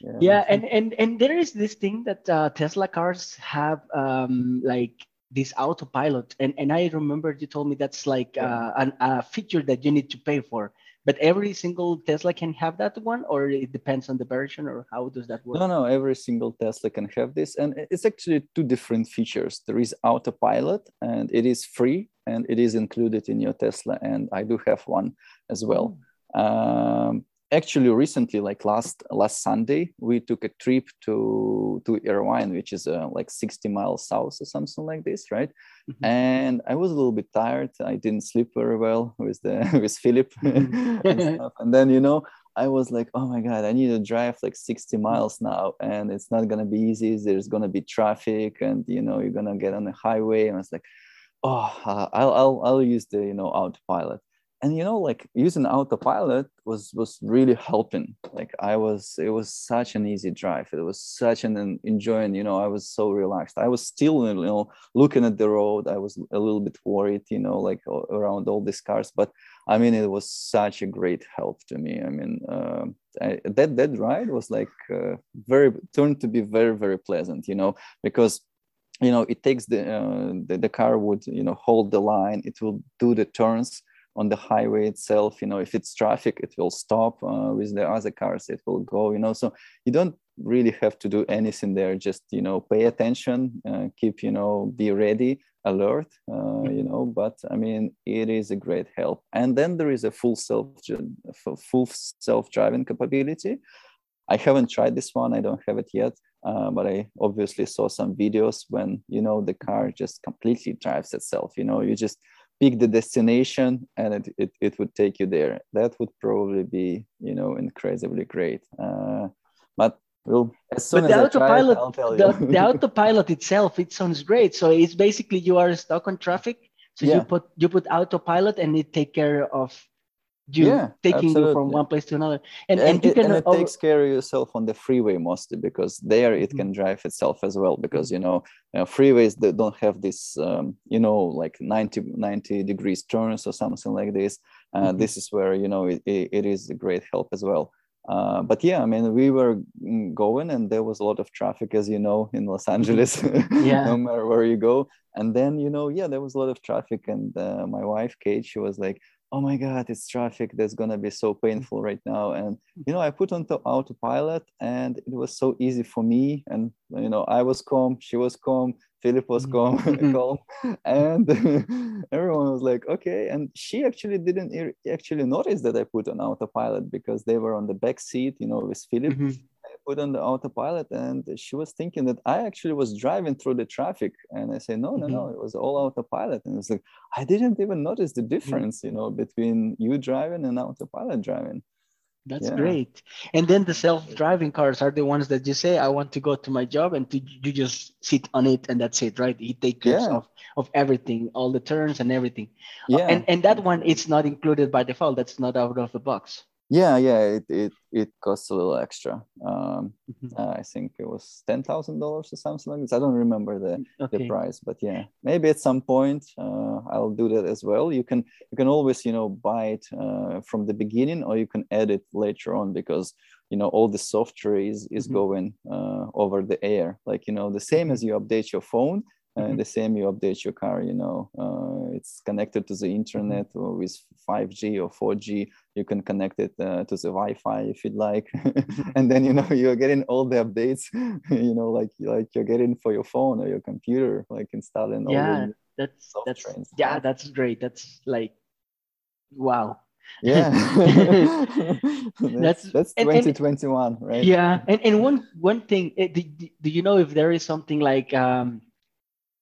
yeah, yeah and and and there is this thing that uh, tesla cars have um, like this autopilot and and i remember you told me that's like uh, an, a feature that you need to pay for. But every single tesla can have that one or it depends on the version or how does that work? No no every single tesla can have this and it's actually two different features. There is autopilot and it is free and it is included in your tesla and i do have one as well. Mm. um, actually recently like last last sunday we took a trip to to irvine which is uh, like 60 miles south or something like this right? Mm-hmm. and i was a little bit tired. I didn't sleep very well with the <laughs> with philip <laughs> mm-hmm. and, and, then you know i was like oh my god i need to drive like 60 miles now and it's not gonna be easy. There's gonna be traffic and you know you're gonna get on the highway. And i was like oh uh, I'll, I'll i'll use the you know autopilot and you know like using autopilot was was really helping. Like i was it was such an easy drive. It was such an enjoying you know i was so relaxed. I was still you know looking at the road. I was a little bit worried you know like around all these cars. But i mean it was such a great help to me. I mean uh, I, that that ride was like uh, very turned to be very very pleasant you know because you know it takes the, uh, the the car would you know hold the line. It will do the turns on the highway itself you know if it's traffic it will stop uh, with the other cars it will go you know. So you don't really have to do anything there. Just you know pay attention uh, keep you know be ready alert uh, you know. But i mean it is a great help. And then there is a full self full self-driving capability. I haven't tried this one. I don't have it yet uh, but I obviously saw some videos when you know the car just completely drives itself. You know, you just pick the destination and it, it, it would take you there. That would probably be you know incredibly great. Uh, but well as soon but the as autopilot it, the, the <laughs> autopilot itself it sounds great. So it's basically you are stuck on traffic. So yeah. you put you put autopilot and it take care of you yeah, taking absolutely. you from one place to another and, and, and you it, can and it over... takes care of yourself on the freeway mostly because there it mm-hmm. can drive itself as well because you know, you know freeways that don't have this um, you know like 90 90 degrees turns or something like this uh, mm-hmm. this is where you know it, it is a great help as well uh, but yeah, I mean, we were going and there was a lot of traffic, as you know, in Los Angeles, <laughs> yeah. no matter where you go. And then, you know, yeah, there was a lot of traffic. And uh, my wife, Kate, she was like, oh my god it's traffic that's going to be so painful right now. And mm. you know i put on the autopilot and it was so easy for me. And you know i was calm she was calm philip was mm. calm <laughs> mm-hmm. calm. And <laughs> everyone was like okay. And she actually didn't actually notice that i put on autopilot because they were on the back seat you know with philip. Mm-hmm put on the autopilot and she was thinking that I actually was driving through the traffic. And I say, no, no, mm-hmm. no, it was all autopilot. And it's like, I didn't even notice the mm-hmm. difference, you know, between you driving and autopilot driving. That's yeah. great. And then the self-driving cars are the ones that you say, I want to go to my job and to, you just sit on it and that's it, right? It takes care yeah. of, of everything, all the turns and everything. Yeah. Uh, and, and that one, it's not included by default. That's not out of the box yeah yeah it it, it costs a little extra um mm-hmm. uh, i think it was ten thousand dollars or something like this i don't remember the okay. the price but yeah maybe at some point uh, i'll do that as well you can you can always you know buy it uh, from the beginning or you can add it later on because you know all the software is is mm-hmm. going uh, over the air like you know the same as mm-hmm. you update your phone mm-hmm. the same you update your car you know uh, it's connected to the internet mm-hmm. or with 5g or 4g you can connect it uh, to the wi-fi if you'd like <laughs> mm-hmm. and then you know <laughs> you're getting all the updates <laughs> you know like like you're getting for your phone or your computer like installing yeah that's that's yeah that's great that's like wow yeah that's that's, 2021 and, right yeah and, and one one thing eh, do, do you know if there is something like um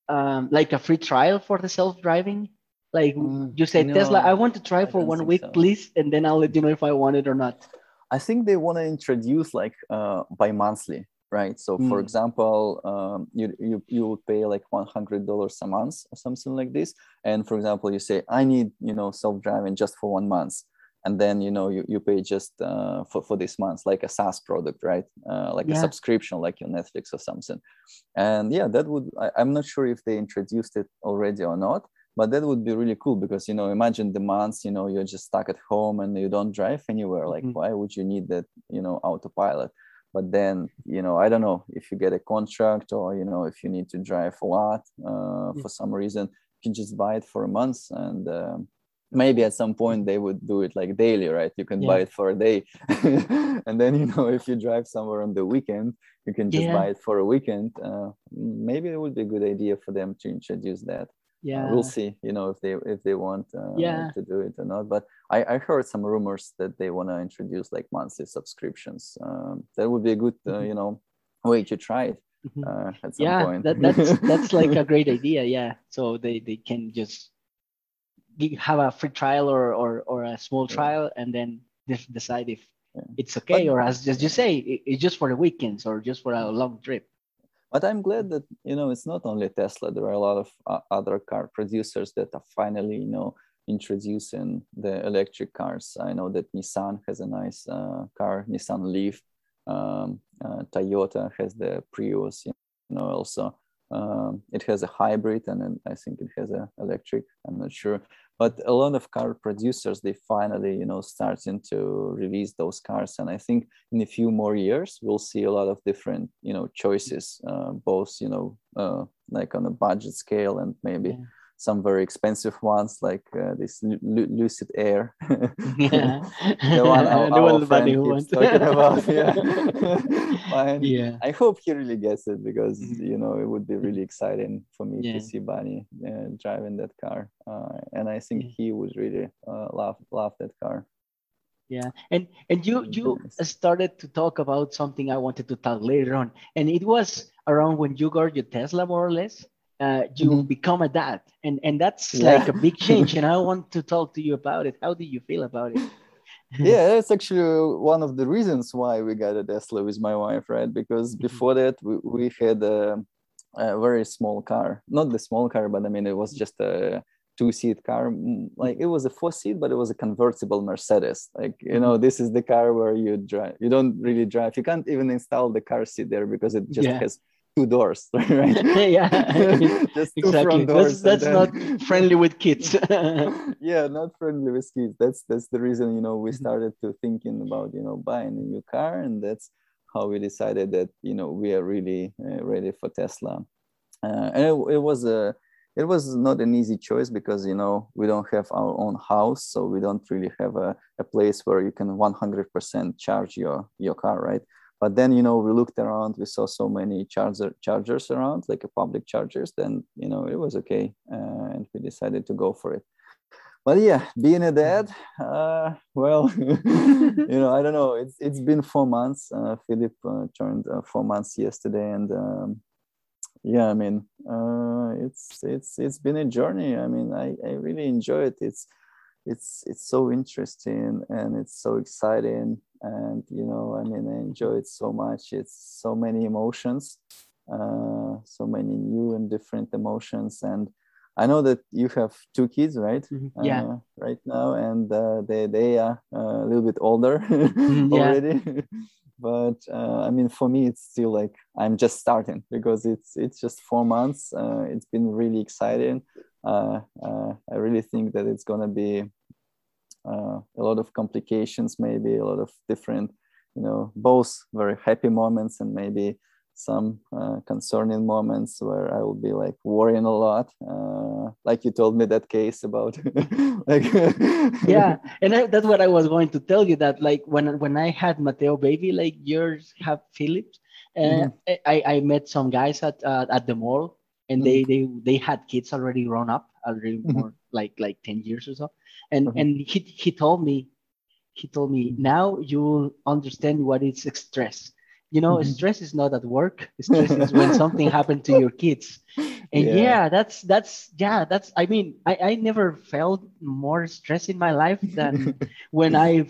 um, like a free trial for the self-driving? Like mm, you said, no, Tesla, I want to try for one week, so. please, and then I'll let you know if I want it or not. I think they want to introduce like uh, by monthly, right? So, mm. for example, um, you you you would pay like one hundred dollars a month or something like this, and for example, you say I need you know self-driving just for one month and then you know you, you pay just uh, for, for this month like a SaaS product, right? Uh, like yeah. a subscription, like your Netflix or something. And yeah, that would I, I'm not sure if they introduced it already or not, but that would be really cool because you know imagine the months you know you're just stuck at home and you don't drive anywhere. Like mm-hmm. why would you need that you know autopilot? But then you know I don't know if you get a contract or you know if you need to drive a lot uh, mm-hmm. for some reason you can just buy it for a month and um, maybe at some point they would do it like daily right you can yeah. buy it for a day <laughs> and then you know if you drive somewhere on the weekend you can just yeah. buy it for a weekend uh, maybe it would be a good idea for them to introduce that yeah uh, we'll see you know if they if they want uh, yeah. to do it or not but I, I heard some rumors that they want to introduce like monthly subscriptions um, that would be a good uh, mm-hmm. you know way to try it mm-hmm. uh, at some yeah, point that, that's that's like a <laughs> great idea yeah so they they can just have a free trial or or, or a small trial and then decide if it's okay but, or as just you say it's just for the weekends or just for a long trip. But i'm glad that you know it's not only tesla. There are a lot of uh, other car producers that are finally you know introducing the electric cars. I know that nissan has a nice uh, car nissan leaf. Um, uh, toyota has the prius you know also. Um, it has a hybrid and then i think it has an electric. I'm not sure but a lot of car producers they finally you know starting to release those cars. And i think in a few more years we'll see a lot of different you know choices uh, both you know uh, like on a budget scale and maybe yeah some very expensive ones like uh, this lucid air. Yeah. <laughs> The one our, <laughs> our friend keeps talking <laughs> about yeah. yeah. I hope he really gets it because mm-hmm. you know it would be really exciting for me yeah. to see bunny uh, driving that car uh, and i think he would really uh, love love that car. Yeah. And and you you started to talk about something i wanted to talk later on and it was around when you got your tesla more or less uh, you mm-hmm. become a dad and and that's yeah. like a big <laughs> change and i want to talk to you about it how do you feel about it <laughs> yeah that's actually one of the reasons why we got a tesla with my wife right because mm-hmm. before that we, we had a, a, very small car not the small car but i mean it was just a two seat car mm, like it was a four seat but it was a convertible mercedes like you know mm-hmm. this is the car where you drive you don't really drive you can't even install the car seat there because it just yeah. has two doors, <laughs> right? <laughs> yeah, <laughs> just two exactly. front doors. That's, that's then... not friendly with kids. yeah, not friendly with kids. That's that's the reason you know we mm-hmm. started to thinking about you know buying a new car, and that's how we decided that you know we are really uh, ready for Tesla. Uh, and it, it was a it was not an easy choice because you know we don't have our own house so we don't really have a, a place where you can 100% charge your your car right but then you know we looked around we saw so many charger chargers around like a public chargers then you know it was okay uh, and we decided to go for it. But yeah being a dad uh, <laughs> well <laughs> you know i don't know it's it's been four months uh, philip uh, turned uh, four months yesterday and um, yeah i mean uh, it's it's it's been a journey. I mean i i really enjoy it. It's it's it's so interesting and it's so exciting and you know i mean i enjoy it so much. It's so many emotions uh, so many new and different emotions. And i know that you have two kids right? Mm-hmm. yeah. uh, right now and uh, they they are uh, a little bit older <laughs> mm-hmm, already. <laughs> But uh, i mean for me it's still like i'm just starting because it's it's just four months. Uh, it's been really exciting. Uh, uh, I really think that it's going to be uh, a lot of complications, maybe a lot of different, you know, both very happy moments and maybe some uh, concerning moments where I will be like worrying a lot. Uh, like you told me that case about, <laughs> like <laughs> yeah, and I, that's what I was going to tell you that like when when I had Mateo baby, like yours have Philip's, and mm-hmm. I I met some guys at at the mall and mm-hmm. they they they had kids already grown up already mm-hmm. more like like 10 years or so and mm-hmm. and he he told me he told me mm-hmm. now you will understand what is stress you know mm-hmm. stress is not at work stress is when <laughs> something happened to your kids and yeah. yeah. that's that's yeah that's i mean i i never felt more stress in my life than <laughs> when i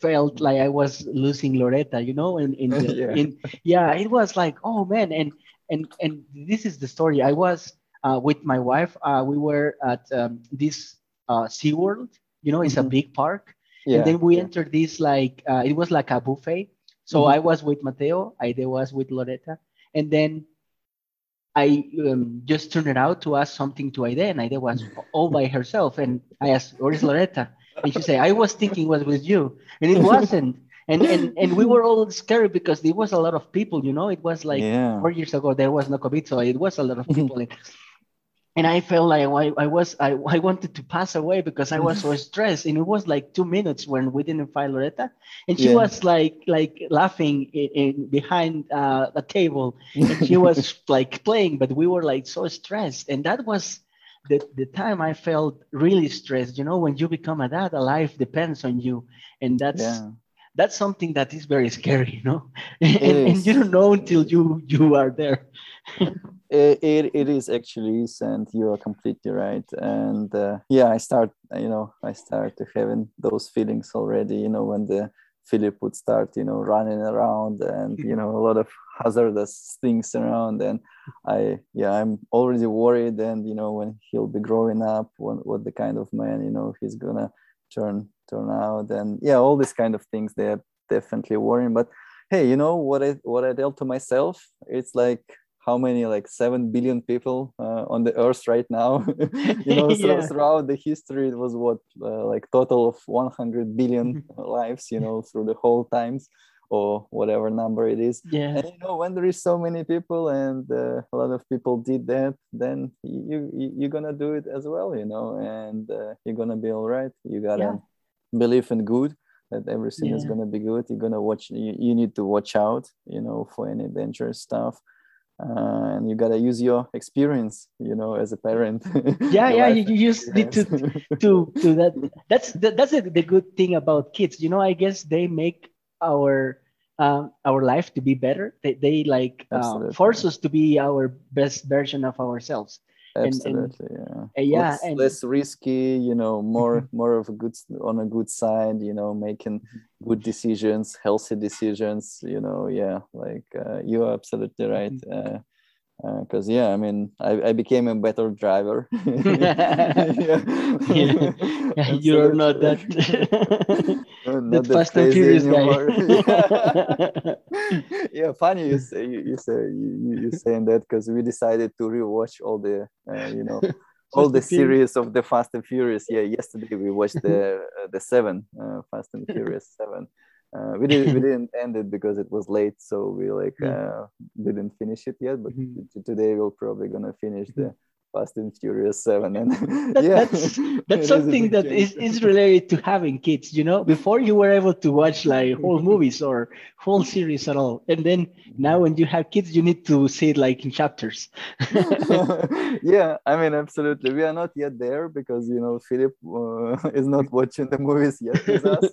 felt like i was losing loretta you know in in, the, <laughs> yeah. in yeah it was like oh man and and and this is the story. I was uh, with my wife. Uh, we were at um, this uh, SeaWorld. You know, it's mm-hmm. a big park. Yeah, and then we yeah. entered this like uh, it was like a buffet. So mm-hmm. I was with Mateo. I was with Loretta, and then I um, just turned it out to ask something to Aide, and Aide was all by herself. And I asked, "Where is Loretta?" And she said, "I was thinking it was with you, and it wasn't." and and and we were all scared because there was a lot of people you know it was like yeah. four years ago there was no covid so it was a lot of people and i felt like I, I was I, <laughs> I wanted to pass away because i was so stressed. And it was like two minutes when we didn't find loretta. And she yeah. was like like laughing in, in behind uh, a table. And she was <laughs> like playing but we were like so stressed. And that was the, the time I felt really stressed, you know, when you become a dad, a life depends on you. And that's yeah. that's something that is very scary, you know, <laughs> and, and, you don't know until you you are there. It, it, it is actually, and you are completely right. And uh, yeah, I start, you know, I start to having those feelings already, you know, when the Philip would start, you know, running around and you know a lot of hazardous things around, and I, yeah, I'm already worried. And you know, when he'll be growing up, what, what the kind of man, you know, he's gonna turn turn out and yeah all these kind of things they're definitely worrying but hey you know what i what i tell to myself it's like how many like 7 billion people uh, on the earth right now? <laughs> You know <laughs> yeah. throughout the history it was what uh, like total of 100 billion <laughs> lives you know through the whole times or whatever number it is. Yeah. And you know when there is so many people and uh, a lot of people did that then you, you you're gonna do it as well you know and uh, you're gonna be all right. You gotta yeah. believe in good that everything yeah. is to be good. You're to watch you, you need to watch out you know for any dangerous stuff uh, and you got to use your experience you know as a parent. <laughs> Yeah yeah you, you just need to <laughs> to to that. That's that, that's a, the good thing about kids. You know i guess they make our um, our life to be better. They, they like uh, force us to be our best version of ourselves absolutely and, and, yeah yeah less, and, less risky you know more <laughs> more of a good on a good side you know making good decisions healthy decisions you know yeah like uh, you're absolutely right mm-hmm. uh, because uh, yeah i mean I, I became a better driver. <laughs> Yeah. yeah. <laughs> <laughs> you're not that not that fast and furious guy. yeah funny you say you, you say you, you saying that because we decided to rewatch all the uh, you know all the series of the fast and furious. Yeah yesterday we watched the uh, the seven uh, fast and furious seven uh, we didn't we <laughs> didn't end it because it was late so we like uh, didn't finish it yet but mm-hmm. today we're probably gonna finish the Fast and Furious Seven, and That, <laughs> yeah, that's that's something that change. is, is related to having kids. You know, before you were able to watch like whole movies or whole series at all, and then now when you have kids, you need to see it like in chapters. <laughs> yeah, I mean, absolutely. We are not yet there because you know Philip uh, <laughs> is not watching the movies yet with us.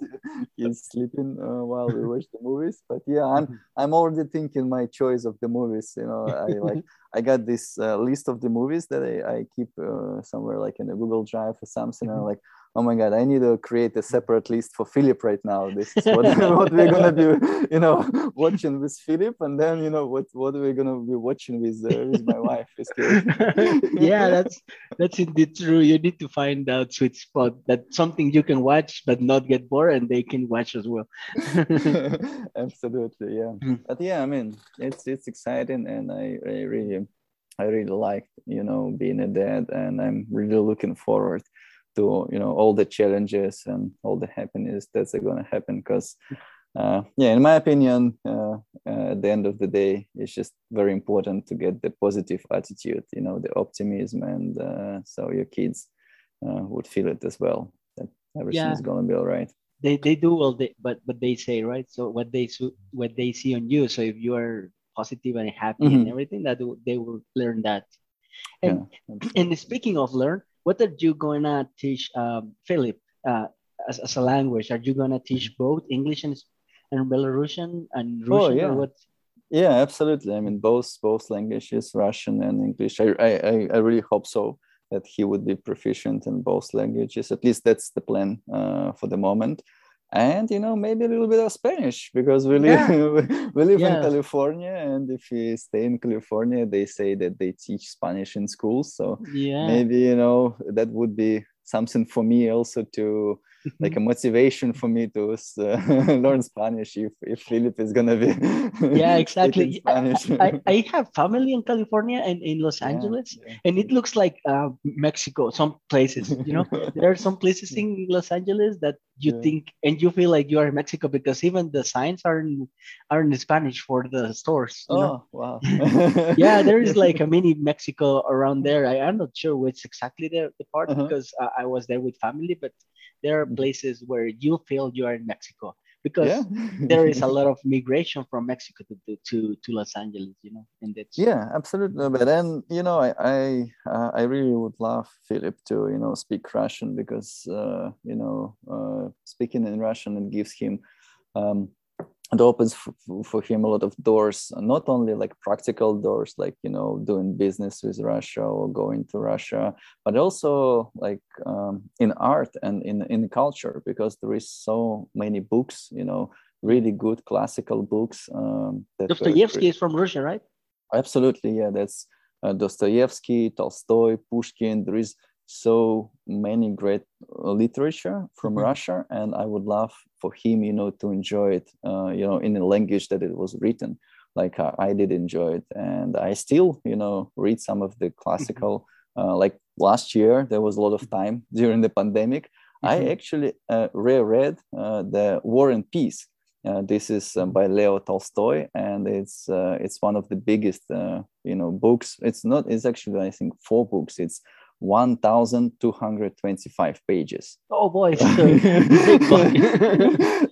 He's sleeping uh, while we watch the movies. But yeah, I'm I'm already thinking my choice of the movies. You know, I like I got this uh, list of the movies that I, I keep uh, somewhere like in a Google Drive or something. And I'm like, oh my god, I need to create a separate list for Philip right now. This is what, <laughs> what we're gonna be, you know, <laughs> watching with Philip, and then you know what what we're gonna be watching with uh, with my wife. <laughs> yeah, that's that's indeed true. You need to find out sweet spot that something you can watch but not get bored, and they can watch as well. Absolutely, yeah. Mm. But yeah, I mean, it's it's exciting, and I, I really, I really like you know being a dad, and I'm really looking forward to you know all the challenges and all the happiness that's going to happen because. Uh, yeah, in my opinion, uh, uh, at the end of the day, it's just very important to get the positive attitude, you know, the optimism, and uh, so your kids uh, would feel it as well that everything Yeah. is going to be all right. they they do all they, but but they say right. So what they what they see on you. So if you are positive and happy and Mhm. everything, that they will learn that. And Yeah. <clears throat> and speaking of learn, what are you gonna teach um, Philip uh, as, as a language? Are you gonna teach both English and and Belarusian and Russian? Oh, Russian yeah. or what? Yeah, absolutely. I mean, both both languages, Russian and English. I, I I- I really hope so that he would be proficient in both languages. At least that's the plan uh, for the moment. And you know, maybe a little bit of Spanish because we live <laughs> we live in California, and if we stay in California, they say that they teach Spanish in schools. So Yeah. maybe you know that would be something for me also to like a motivation for me to uh, <laughs> learn Spanish if if Philip is gonna be <laughs> yeah, exactly. I. I, I have family in California and in Los Angeles, yeah. and it looks like uh, Mexico. Some places, you know, <laughs> there are some places in Los Angeles that you Yeah. think and you feel like you are in Mexico because even the signs are in, are in Spanish for the stores. You know? Oh wow! Yeah, there is like a mini Mexico around there. I am not sure which exactly the, the part Uh-huh. because uh, I was there with family, but there are places where you feel you are in Mexico because yeah. there is a <laughs> lot of migration from Mexico to, to, to, to Los Angeles, you know, and that's yeah absolutely but then you know i i uh, i really would love philip to you know speak russian because uh, you know uh, speaking in russian it gives him um, it opens for him a lot of doors not only like practical doors like you know doing business with russia or going to russia but also like um, in art and in in culture because there is so many books you know really good classical books um, Dostoevsky is from Russia, right? Absolutely, yeah. That's uh, Dostoevsky, Tolstoy, Pushkin. There is so many great uh, literature from Mhm. Russia, and I would love for him, you know, to enjoy it, uh, you know, in a language that it was written, like uh, I did enjoy it, and I still, you know, read some of the classical. Uh, like last year, there was a lot of time <laughs> during the pandemic. I Mhm. actually uh, reread uh, the War and Peace. Uh, this is by Leo Tolstoy, and it's uh, it's one of the biggest uh, you know books. It's not. It's actually I think four books. It's one thousand two hundred twenty-five pages. Oh boy, <laughs> <laughs>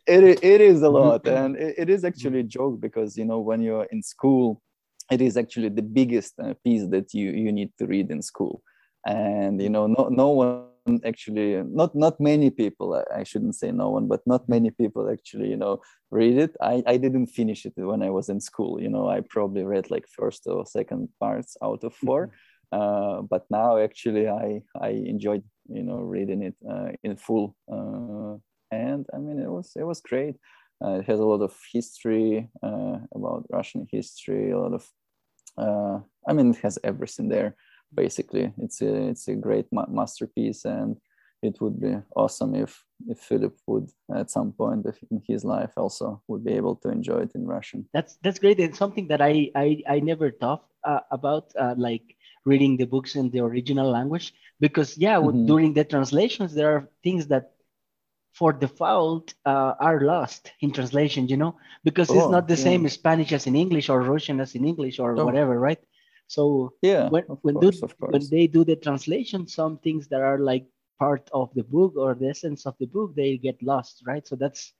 it, it is a lot, and it, it is actually a joke because you know when you're in school, it is actually the biggest uh, piece that you you need to read in school, and you know no no one actually not not many people I, shouldn't say no one but not many people actually you know read it. I, I didn't finish it when i was in school. You know i probably read like first or second parts out of 4 uh, but now actually i i enjoyed you know reading it uh, in full uh, and i mean it was it was great uh, it has a lot of history uh, about russian history a lot of i mean it has everything there basically it's a it's a great ma- masterpiece and it would be awesome if if philip would at some point in his life also would be able to enjoy it in russian That's that's great. It's something that I I, I never thought about, like reading the books in the original language, because yeah, Mhm. during the translations there are things that, for default, uh, are lost in translation. You know, because it's Oh, not the yeah. same in Spanish as in English or Russian as in English or Oh. whatever, right? So yeah, when when, course, do, when they do the translation, some things that are like part of the book or the essence of the book, they get lost, right? So that's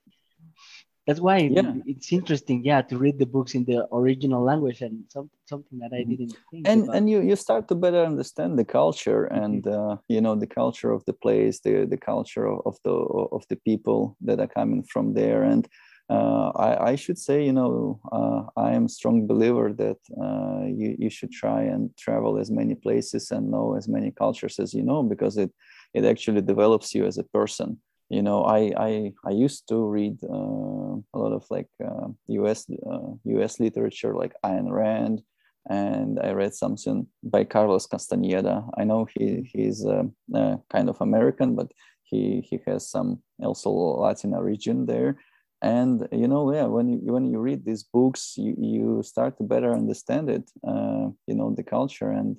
that's why yeah. it's interesting, yeah, to read the books in the original language and some, something that I mm-hmm. didn't think. And about. and you you start to better understand the culture and uh, you know the culture of the place, the the culture of, of the of the people that are coming from there. And uh, I, I should say, you know, uh, I am a strong believer that uh, you you should try and travel as many places and know as many cultures as you know because it it actually develops you as a person you know i i, I used to read uh, a lot of like uh, us uh, us literature like Ayn rand and i read something by carlos castaneda. I know he he's uh, uh, kind of american but he he has some also latin origin there. And you know yeah when you when you read these books you you start to better understand it uh, you know the culture. And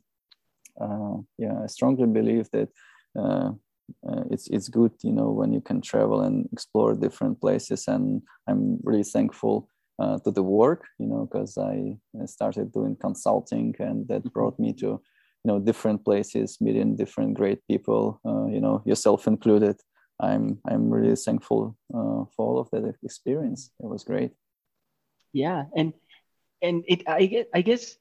yeah i strongly believe that uh, uh, it's it's good you know when you can travel and explore different places. And i'm really thankful uh, to the work you know because i started doing consulting and that mm-hmm. brought me to you know different places meeting different great people uh, you know yourself included. I'm i'm really thankful uh, for all of that experience. It was great. Yeah and and it i guess i guess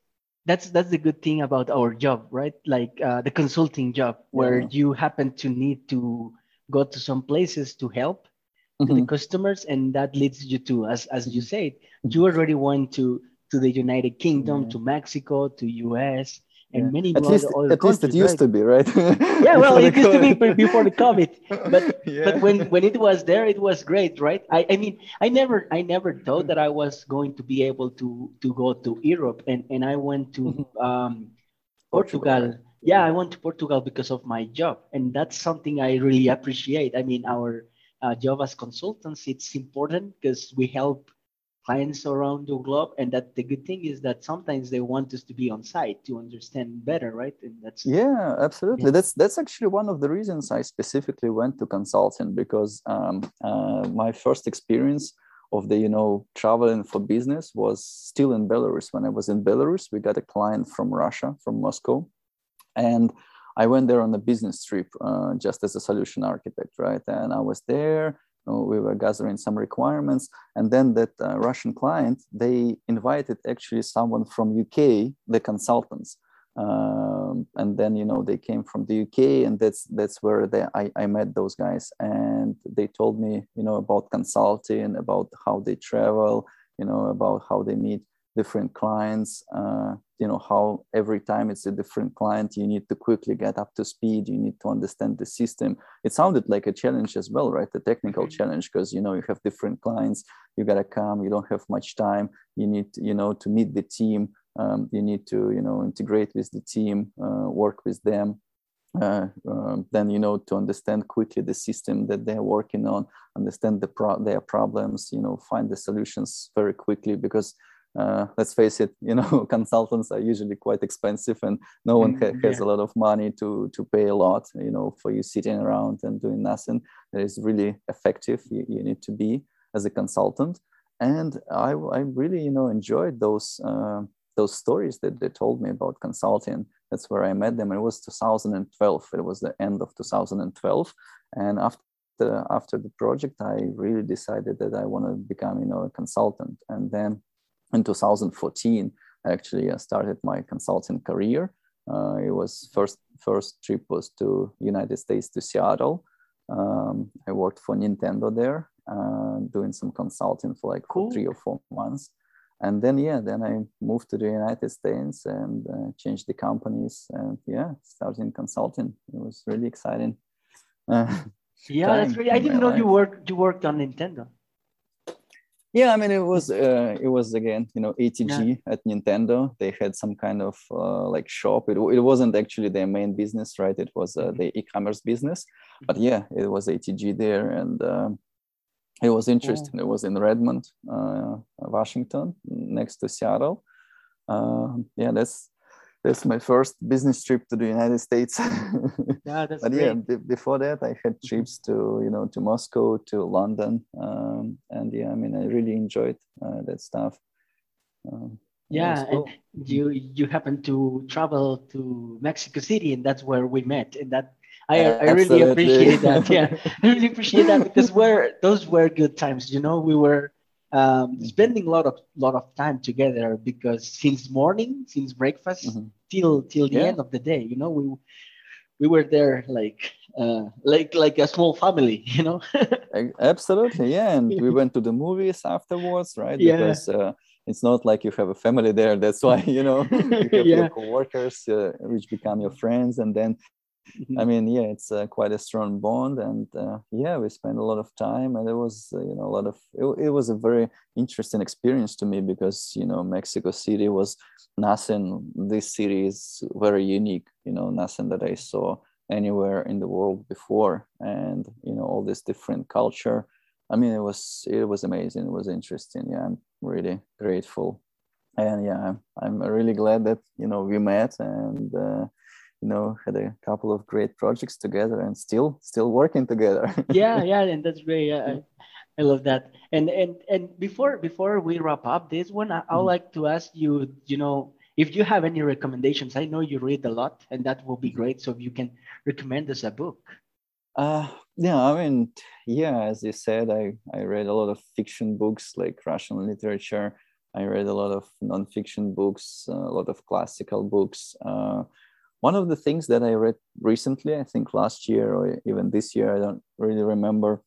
that's that's the good thing about our job right like uh, the consulting job where yeah. you happen to need to go to some places to help mm-hmm. the customers and that leads you to as as you said you already went to to the united kingdom yeah. to mexico to us and yeah. many at least, at least it used right? to be right <laughs> yeah well it used to be before the covid <laughs> but yeah. but when when it was there it was great right I, I mean i never i never thought that i was going to be able to to go to europe and and i went to mm-hmm. um portugal, portugal. yeah i went to portugal because of my job and that's something i really appreciate i mean our uh, job as consultants it's important because we help clients around the globe and that the good thing is that sometimes they want us to be on site to understand better right? And that's yeah absolutely. Yeah. that's that's actually one of the reasons i specifically went to consulting because um, uh, my first experience of the you know traveling for business was still in belarus. When i was in belarus we got a client from russia from moscow and i went there on a business trip uh, just as a solution architect right? And i was there we were gathering some requirements and then that uh, russian client they invited actually someone from uk the consultants. Um, and then you know they came from the uk and that's that's where they, I, I met those guys and they told me you know about consulting about how they travel you know about how they meet different clients uh, you know how every time it's a different client you need to quickly get up to speed you need to understand the system it sounded like a challenge as well right a technical mm-hmm. challenge because you know you have different clients you gotta come you don't have much time you need you know to meet the team um, you need to you know integrate with the team uh, work with them uh, um, then you know to understand quickly the system that they're working on understand the pro- their problems you know find the solutions very quickly because uh, let's face it you know <laughs> consultants are usually quite expensive and no one ha- has yeah. a lot of money to to pay a lot you know for you sitting around and doing nothing that is really effective you, you need to be as a consultant. And i, I really you know enjoyed those uh, those stories that they told me about consulting. That's where i met them. It was 2012 it was the end of 2012 and after the, after the project i really decided that i want to become you know a consultant. And then in 2014 actually i started my consulting career. Uh, it was first first trip was to united states to seattle. Um, i worked for nintendo there uh, doing some consulting for like cool. three or four months. And then yeah then i moved to the united states and uh, changed the companies and yeah starting consulting. It was really exciting. <laughs> Yeah that's really i didn't know life. you worked you worked on nintendo yeah i mean it was uh, it was again you know atg yeah. at nintendo. They had some kind of uh, like shop. It, it wasn't actually their main business right? It was uh, mm-hmm. the e-commerce business. But mm-hmm. yeah it was atg there and um, it was interesting. It was in redmond uh, washington next to seattle. Um, yeah that's that's my first business trip to the United States. <laughs> yeah, that's but great. yeah, b- before that, I had trips to you know to Moscow, to London, um, and yeah, I mean, I really enjoyed uh, that stuff. Um, Yeah, cool. and you you happen to travel to Mexico City, and that's where we met, and that I, I really appreciate that. Yeah, <laughs> I really appreciate that because we're those were good times. You know, we were um, mm-hmm. spending a lot of lot of time together because since morning, since breakfast mm-hmm. till till the yeah. end of the day, you know, we we were there like uh, like like a small family, <laughs> you know. Absolutely, yeah, and we <laughs> went to the movies afterwards, right? Yeah. Because uh, it's not like you have a family there. That's why you know <laughs> you have yeah. your coworkers, uh, which become your friends, and then Mm-hmm. I <laughs> mean, yeah, it's uh, quite a strong bond, and uh, yeah, we spent a lot of time, and it was uh, you know a lot of it, it, was a very interesting experience to me because you know Mexico City was nothing. This city is very unique, you know, nothing that I saw anywhere in the world before, and you know all this different culture. I mean, it was it was amazing. It was interesting. Yeah, I'm really grateful, and yeah, I'm, I'm really glad that you know we met and uh, you know had a couple of great projects together and still still working together. <laughs> Yeah yeah and that's great. I, I love that. And and and before before we wrap up this one I, I would mm-hmm. like to ask you you know if you have any recommendations. I know you read a lot and that will be mm-hmm. great. So if you can recommend us a book. Uh yeah i mean yeah as you said i i read a lot of fiction books like russian literature. I read a lot of non-fiction books uh, a lot of classical books. Uh, one of the things that I read recently, I think last year or even this year, I don't really remember.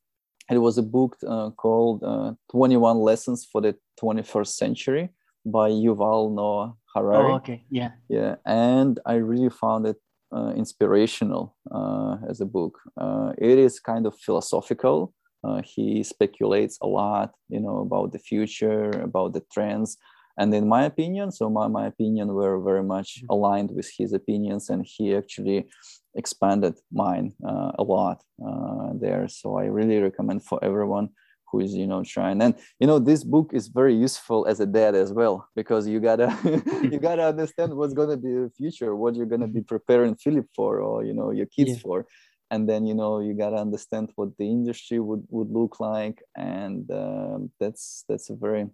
It was a book uh, called uh, 21 Lessons for the 21st Century by Yuval Noah Harari. Oh, okay. Yeah. Yeah. And I really found it uh, inspirational uh, as a book. Uh, it is kind of philosophical. Uh, he speculates a lot, you know, about the future, about the trends and in my opinion so my, my opinion were very much mm-hmm. aligned with his opinions and he actually expanded mine uh, a lot uh, there so i really recommend for everyone who is you know trying and you know this book is very useful as a dad as well because you gotta <laughs> you gotta understand what's gonna be the future what you're gonna be mm-hmm. preparing philip for or you know your kids yeah. for and then you know you gotta understand what the industry would would look like and um, that's that's a very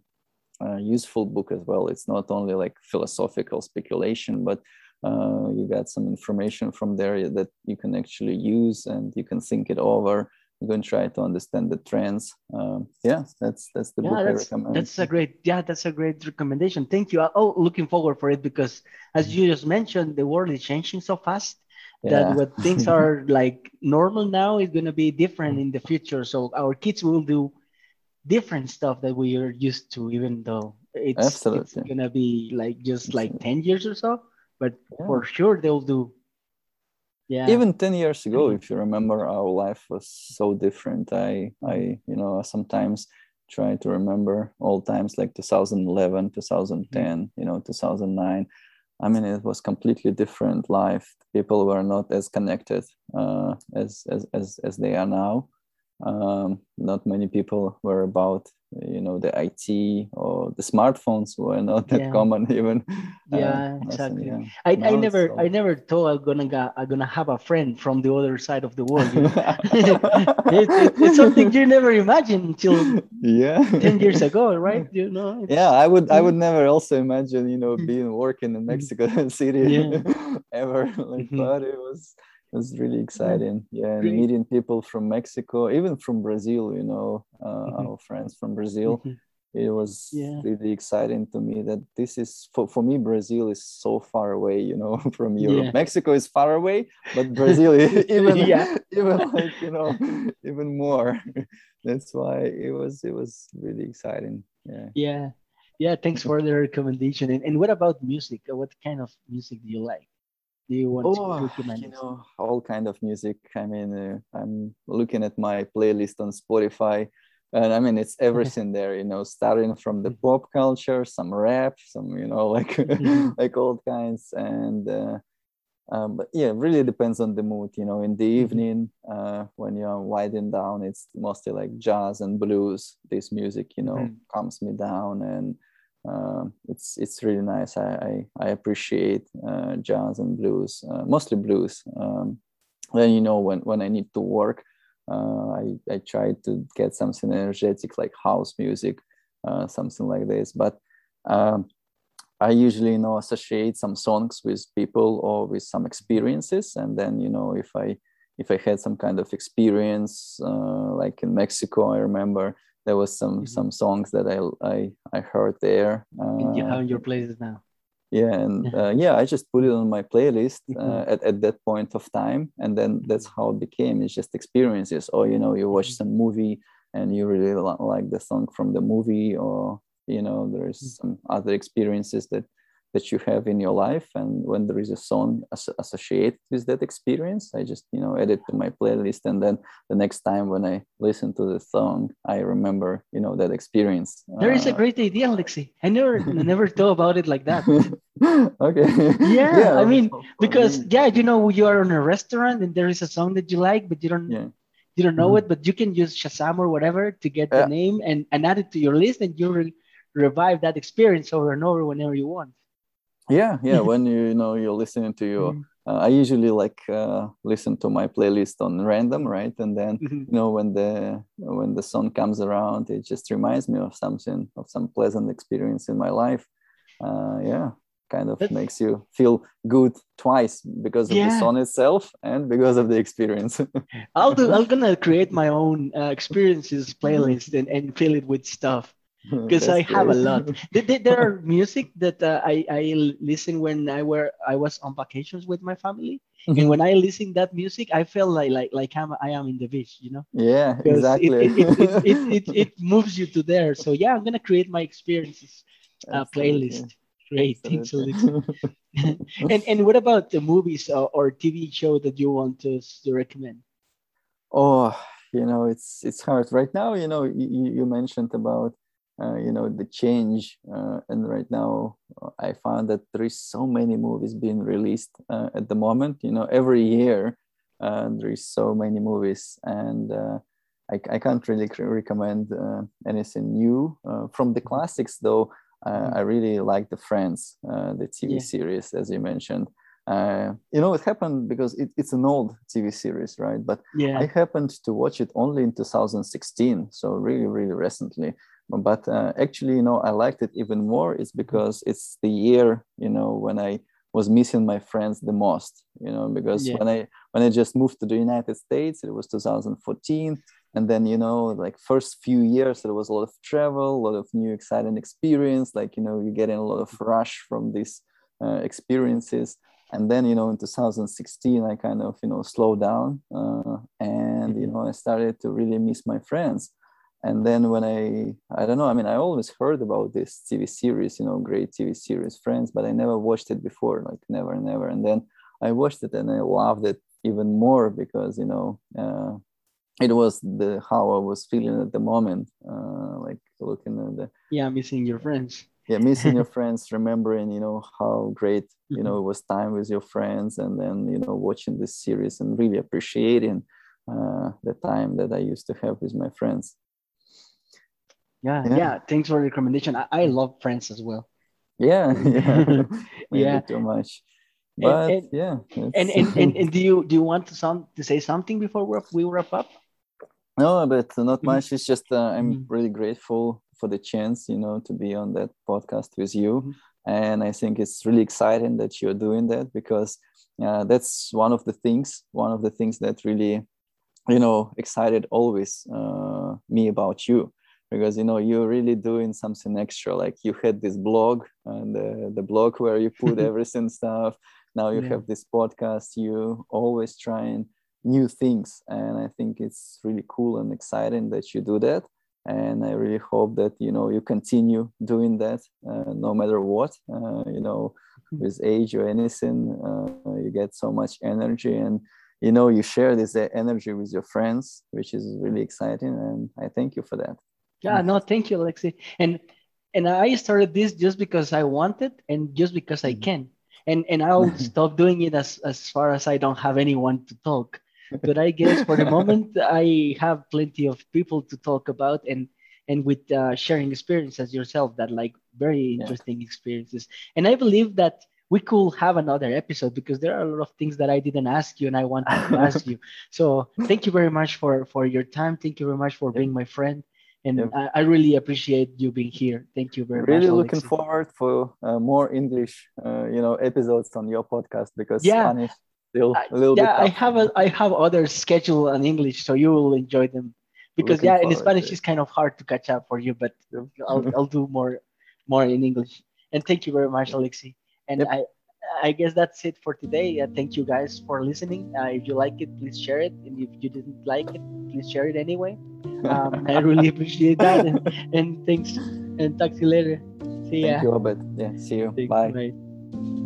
uh, useful book as well. It's not only like philosophical speculation, but uh, you got some information from there that you can actually use and you can think it over. You can try to understand the trends. Um, yeah, that's that's the yeah, book that's, I recommend. That's a great yeah, that's a great recommendation. Thank you. Oh, looking forward for it because as you just mentioned, the world is changing so fast yeah. that what things <laughs> are like normal now is going to be different in the future. So our kids will do different stuff that we are used to, even though it's, Absolutely. it's gonna be like just like 10 years or so, but yeah. for sure they'll do. Yeah. Even 10 years ago, if you remember, our life was so different. I, I, you know, sometimes try to remember old times like 2011, 2010, mm-hmm. you know, 2009. I mean, it was completely different life. People were not as connected uh, as, as, as, as they are now um, not many people were about you know the IT or the smartphones were <laughs> not that yeah. common even. Yeah, uh, exactly. Yeah. I, I never so. I never thought I'm gonna get, I'm gonna have a friend from the other side of the world. You know? <laughs> <laughs> it, it, it's something you never imagined until yeah ten years ago, right? You know. Yeah, I would I would never also imagine you know being working in Mexico City ever. Like, mm-hmm. but it was was really exciting. Yeah and meeting people from mexico even from brazil you know uh, mm-hmm. our friends from brazil. Mm-hmm. it was yeah. really exciting to me that this is for, for me brazil is so far away you know <laughs> from europe. Yeah. mexico is far away but brazil <laughs> even yeah. <laughs> even like you know even more. That's why it was it was really exciting. Yeah. Yeah. Yeah thanks for the recommendation. And, and what about music? What kind of music do you like do you want oh, to recommend? You know, all kind of music. I mean, uh, I'm looking at my playlist on Spotify, and I mean, it's everything <laughs> there. You know, starting from the mm-hmm. pop culture, some rap, some you know, <laughs> like mm-hmm. like all kinds, and uh, um, but yeah, really depends on the mood. You know, in the mm-hmm. evening, uh, when you're winding down, it's mostly like jazz and blues. This music, you know, mm-hmm. calms me down and uh, it's it's really nice. I I, I appreciate uh, jazz and blues, uh, mostly blues. Um, then you know when when I need to work, uh, I I try to get something energetic like house music, uh, something like this. But um, I usually you know associate some songs with people or with some experiences, and then you know if I if I had some kind of experience, uh, like in Mexico, I remember there was some mm-hmm. some songs that I I, I heard there. Uh, you have your playlist now. Yeah, and uh, yeah, I just put it on my playlist uh, mm-hmm. at, at that point of time, and then that's how it became. It's just experiences. Or you know, you watch mm-hmm. some movie and you really like the song from the movie, or you know, there's mm-hmm. some other experiences that that you have in your life and when there is a song as- associated with that experience i just you know add it to my playlist and then the next time when i listen to the song i remember you know that experience. There is uh, a great idea alexei i never <laughs> never thought about it like that. <laughs> Okay. Yeah, <laughs> yeah, i mean because yeah you know you are in a restaurant and there is a song that you like but you don't yeah. you don't know mm-hmm. it but you can use shazam or whatever to get the name and, and add it to your list and you re- revive that experience over and over whenever you want yeah yeah <laughs> when you, you know you're listening to your mm. uh, i usually like uh, listen to my playlist on random right and then mm-hmm. you know when the when the song comes around it just reminds me of something of some pleasant experience in my life uh, yeah kind of That's... makes you feel good twice because of yeah. the song itself and because of the experience i'll do <laughs> i'm gonna create my own uh, experiences playlist and, and fill it with stuff <laughs> because I have a lot. <laughs> there, there are music that uh, I, I listen when I were I was on vacations with my family, mm-hmm. and when I listen that music, I feel like like like I'm, I am in the beach, you know. Yeah, exactly. It it, it, <laughs> it, it, it, moves you to there. So yeah, I'm gonna create my experiences uh, playlist. Great, thanks, and and what about the movies or, or TV show that you want to, to recommend? Oh, you know, it's it's hard right now. You know, you, you mentioned about uh, you know the change uh, and right now uh, i found that there is so many movies being released uh, at the moment you know every year uh, there is so many movies and I, I, can't really recommend anything new from the classics though mm-hmm. i really like the friends the tv yeah. series as you mentioned uh, you know it happened because it, it's an old tv series right but yeah. i happened to watch it only in 2016 so really really recently but uh, actually you know i liked it even more it's because it's the year you know when i was missing my friends the most you know because yeah. when i when i just moved to the united states it was 2014 and then you know like first few years there was a lot of travel a lot of new exciting experience like you know you're getting a lot of rush from these uh, experiences and then you know in 2016 i kind of you know slowed down uh, and you mm-hmm. know i started to really miss my friends and then when i i don't know i mean i always heard about this tv series you know great tv series friends but i never watched it before like never never. And then i watched it and i loved it even more because you know uh, it was the how i was feeling at the moment uh, like looking at the yeah missing your friends. Yeah missing your <laughs> friends remembering you know how great you know mm-hmm. it was time with your friends and then you know watching this series and really appreciating uh, the time that i used to have with my friends yeah, yeah, yeah. Thanks for the recommendation. I, I love Friends as well. Yeah, <laughs> yeah, <laughs> yeah. Too much. But and, and, yeah. And, and, and <laughs> and do you do you want to sound to say something before we wrap up? No, but not mm-hmm. much. It's just uh, I'm mm-hmm. really grateful for the chance, you know, to be on that podcast with you. Mm-hmm. And I think it's really exciting that you're doing that because uh, that's one of the things, one of the things that really, you know, excited always uh, me about you because you know you're really doing something extra like you had this blog and the, the blog where you put <laughs> everything stuff. Now you yeah. have this podcast you always trying new things. And i think it's really cool and exciting that you do that. And i really hope that you know you continue doing that uh, no matter what uh, you know mm-hmm. with age or anything uh, you get so much energy. And you know you share this energy with your friends which is really exciting. And i thank you for that yeah, no, thank you, Alexei. And and I started this just because I wanted and just because I mm-hmm. can. And and I'll <laughs> stop doing it as as far as I don't have anyone to talk. <laughs> But I guess for the moment I have plenty of people to talk about and and with uh, sharing experiences yourself that like very interesting yeah. experiences. And I believe that we could have another episode because there are a lot of things that I didn't ask you and I want to ask <laughs> you. So thank you very much for for your time. Thank you very much for being my friend And Yep. I, I really appreciate you being here. Thank you very really much. Really looking forward for uh, more English, uh, you know, episodes on your podcast because Yeah. Spanish still I- a little yeah, I bit. tough. have a, I have others scheduled in English, so you will enjoy them. Because Looking yeah, in Spanish it's kind of hard to catch up for you, but Yep. I'll I'll do more more in English. And thank you very much, Alexei. And Yep. I I guess that's it for today. Uh, thank you guys for listening. Uh, if you like it, please share it, and if you didn't like it, please share it anyway. Um, I really <laughs> appreciate that. And, and thanks. And talk to you later. See ya. Thank you, Robert. Yeah, see you. Thanks, Bye. bye.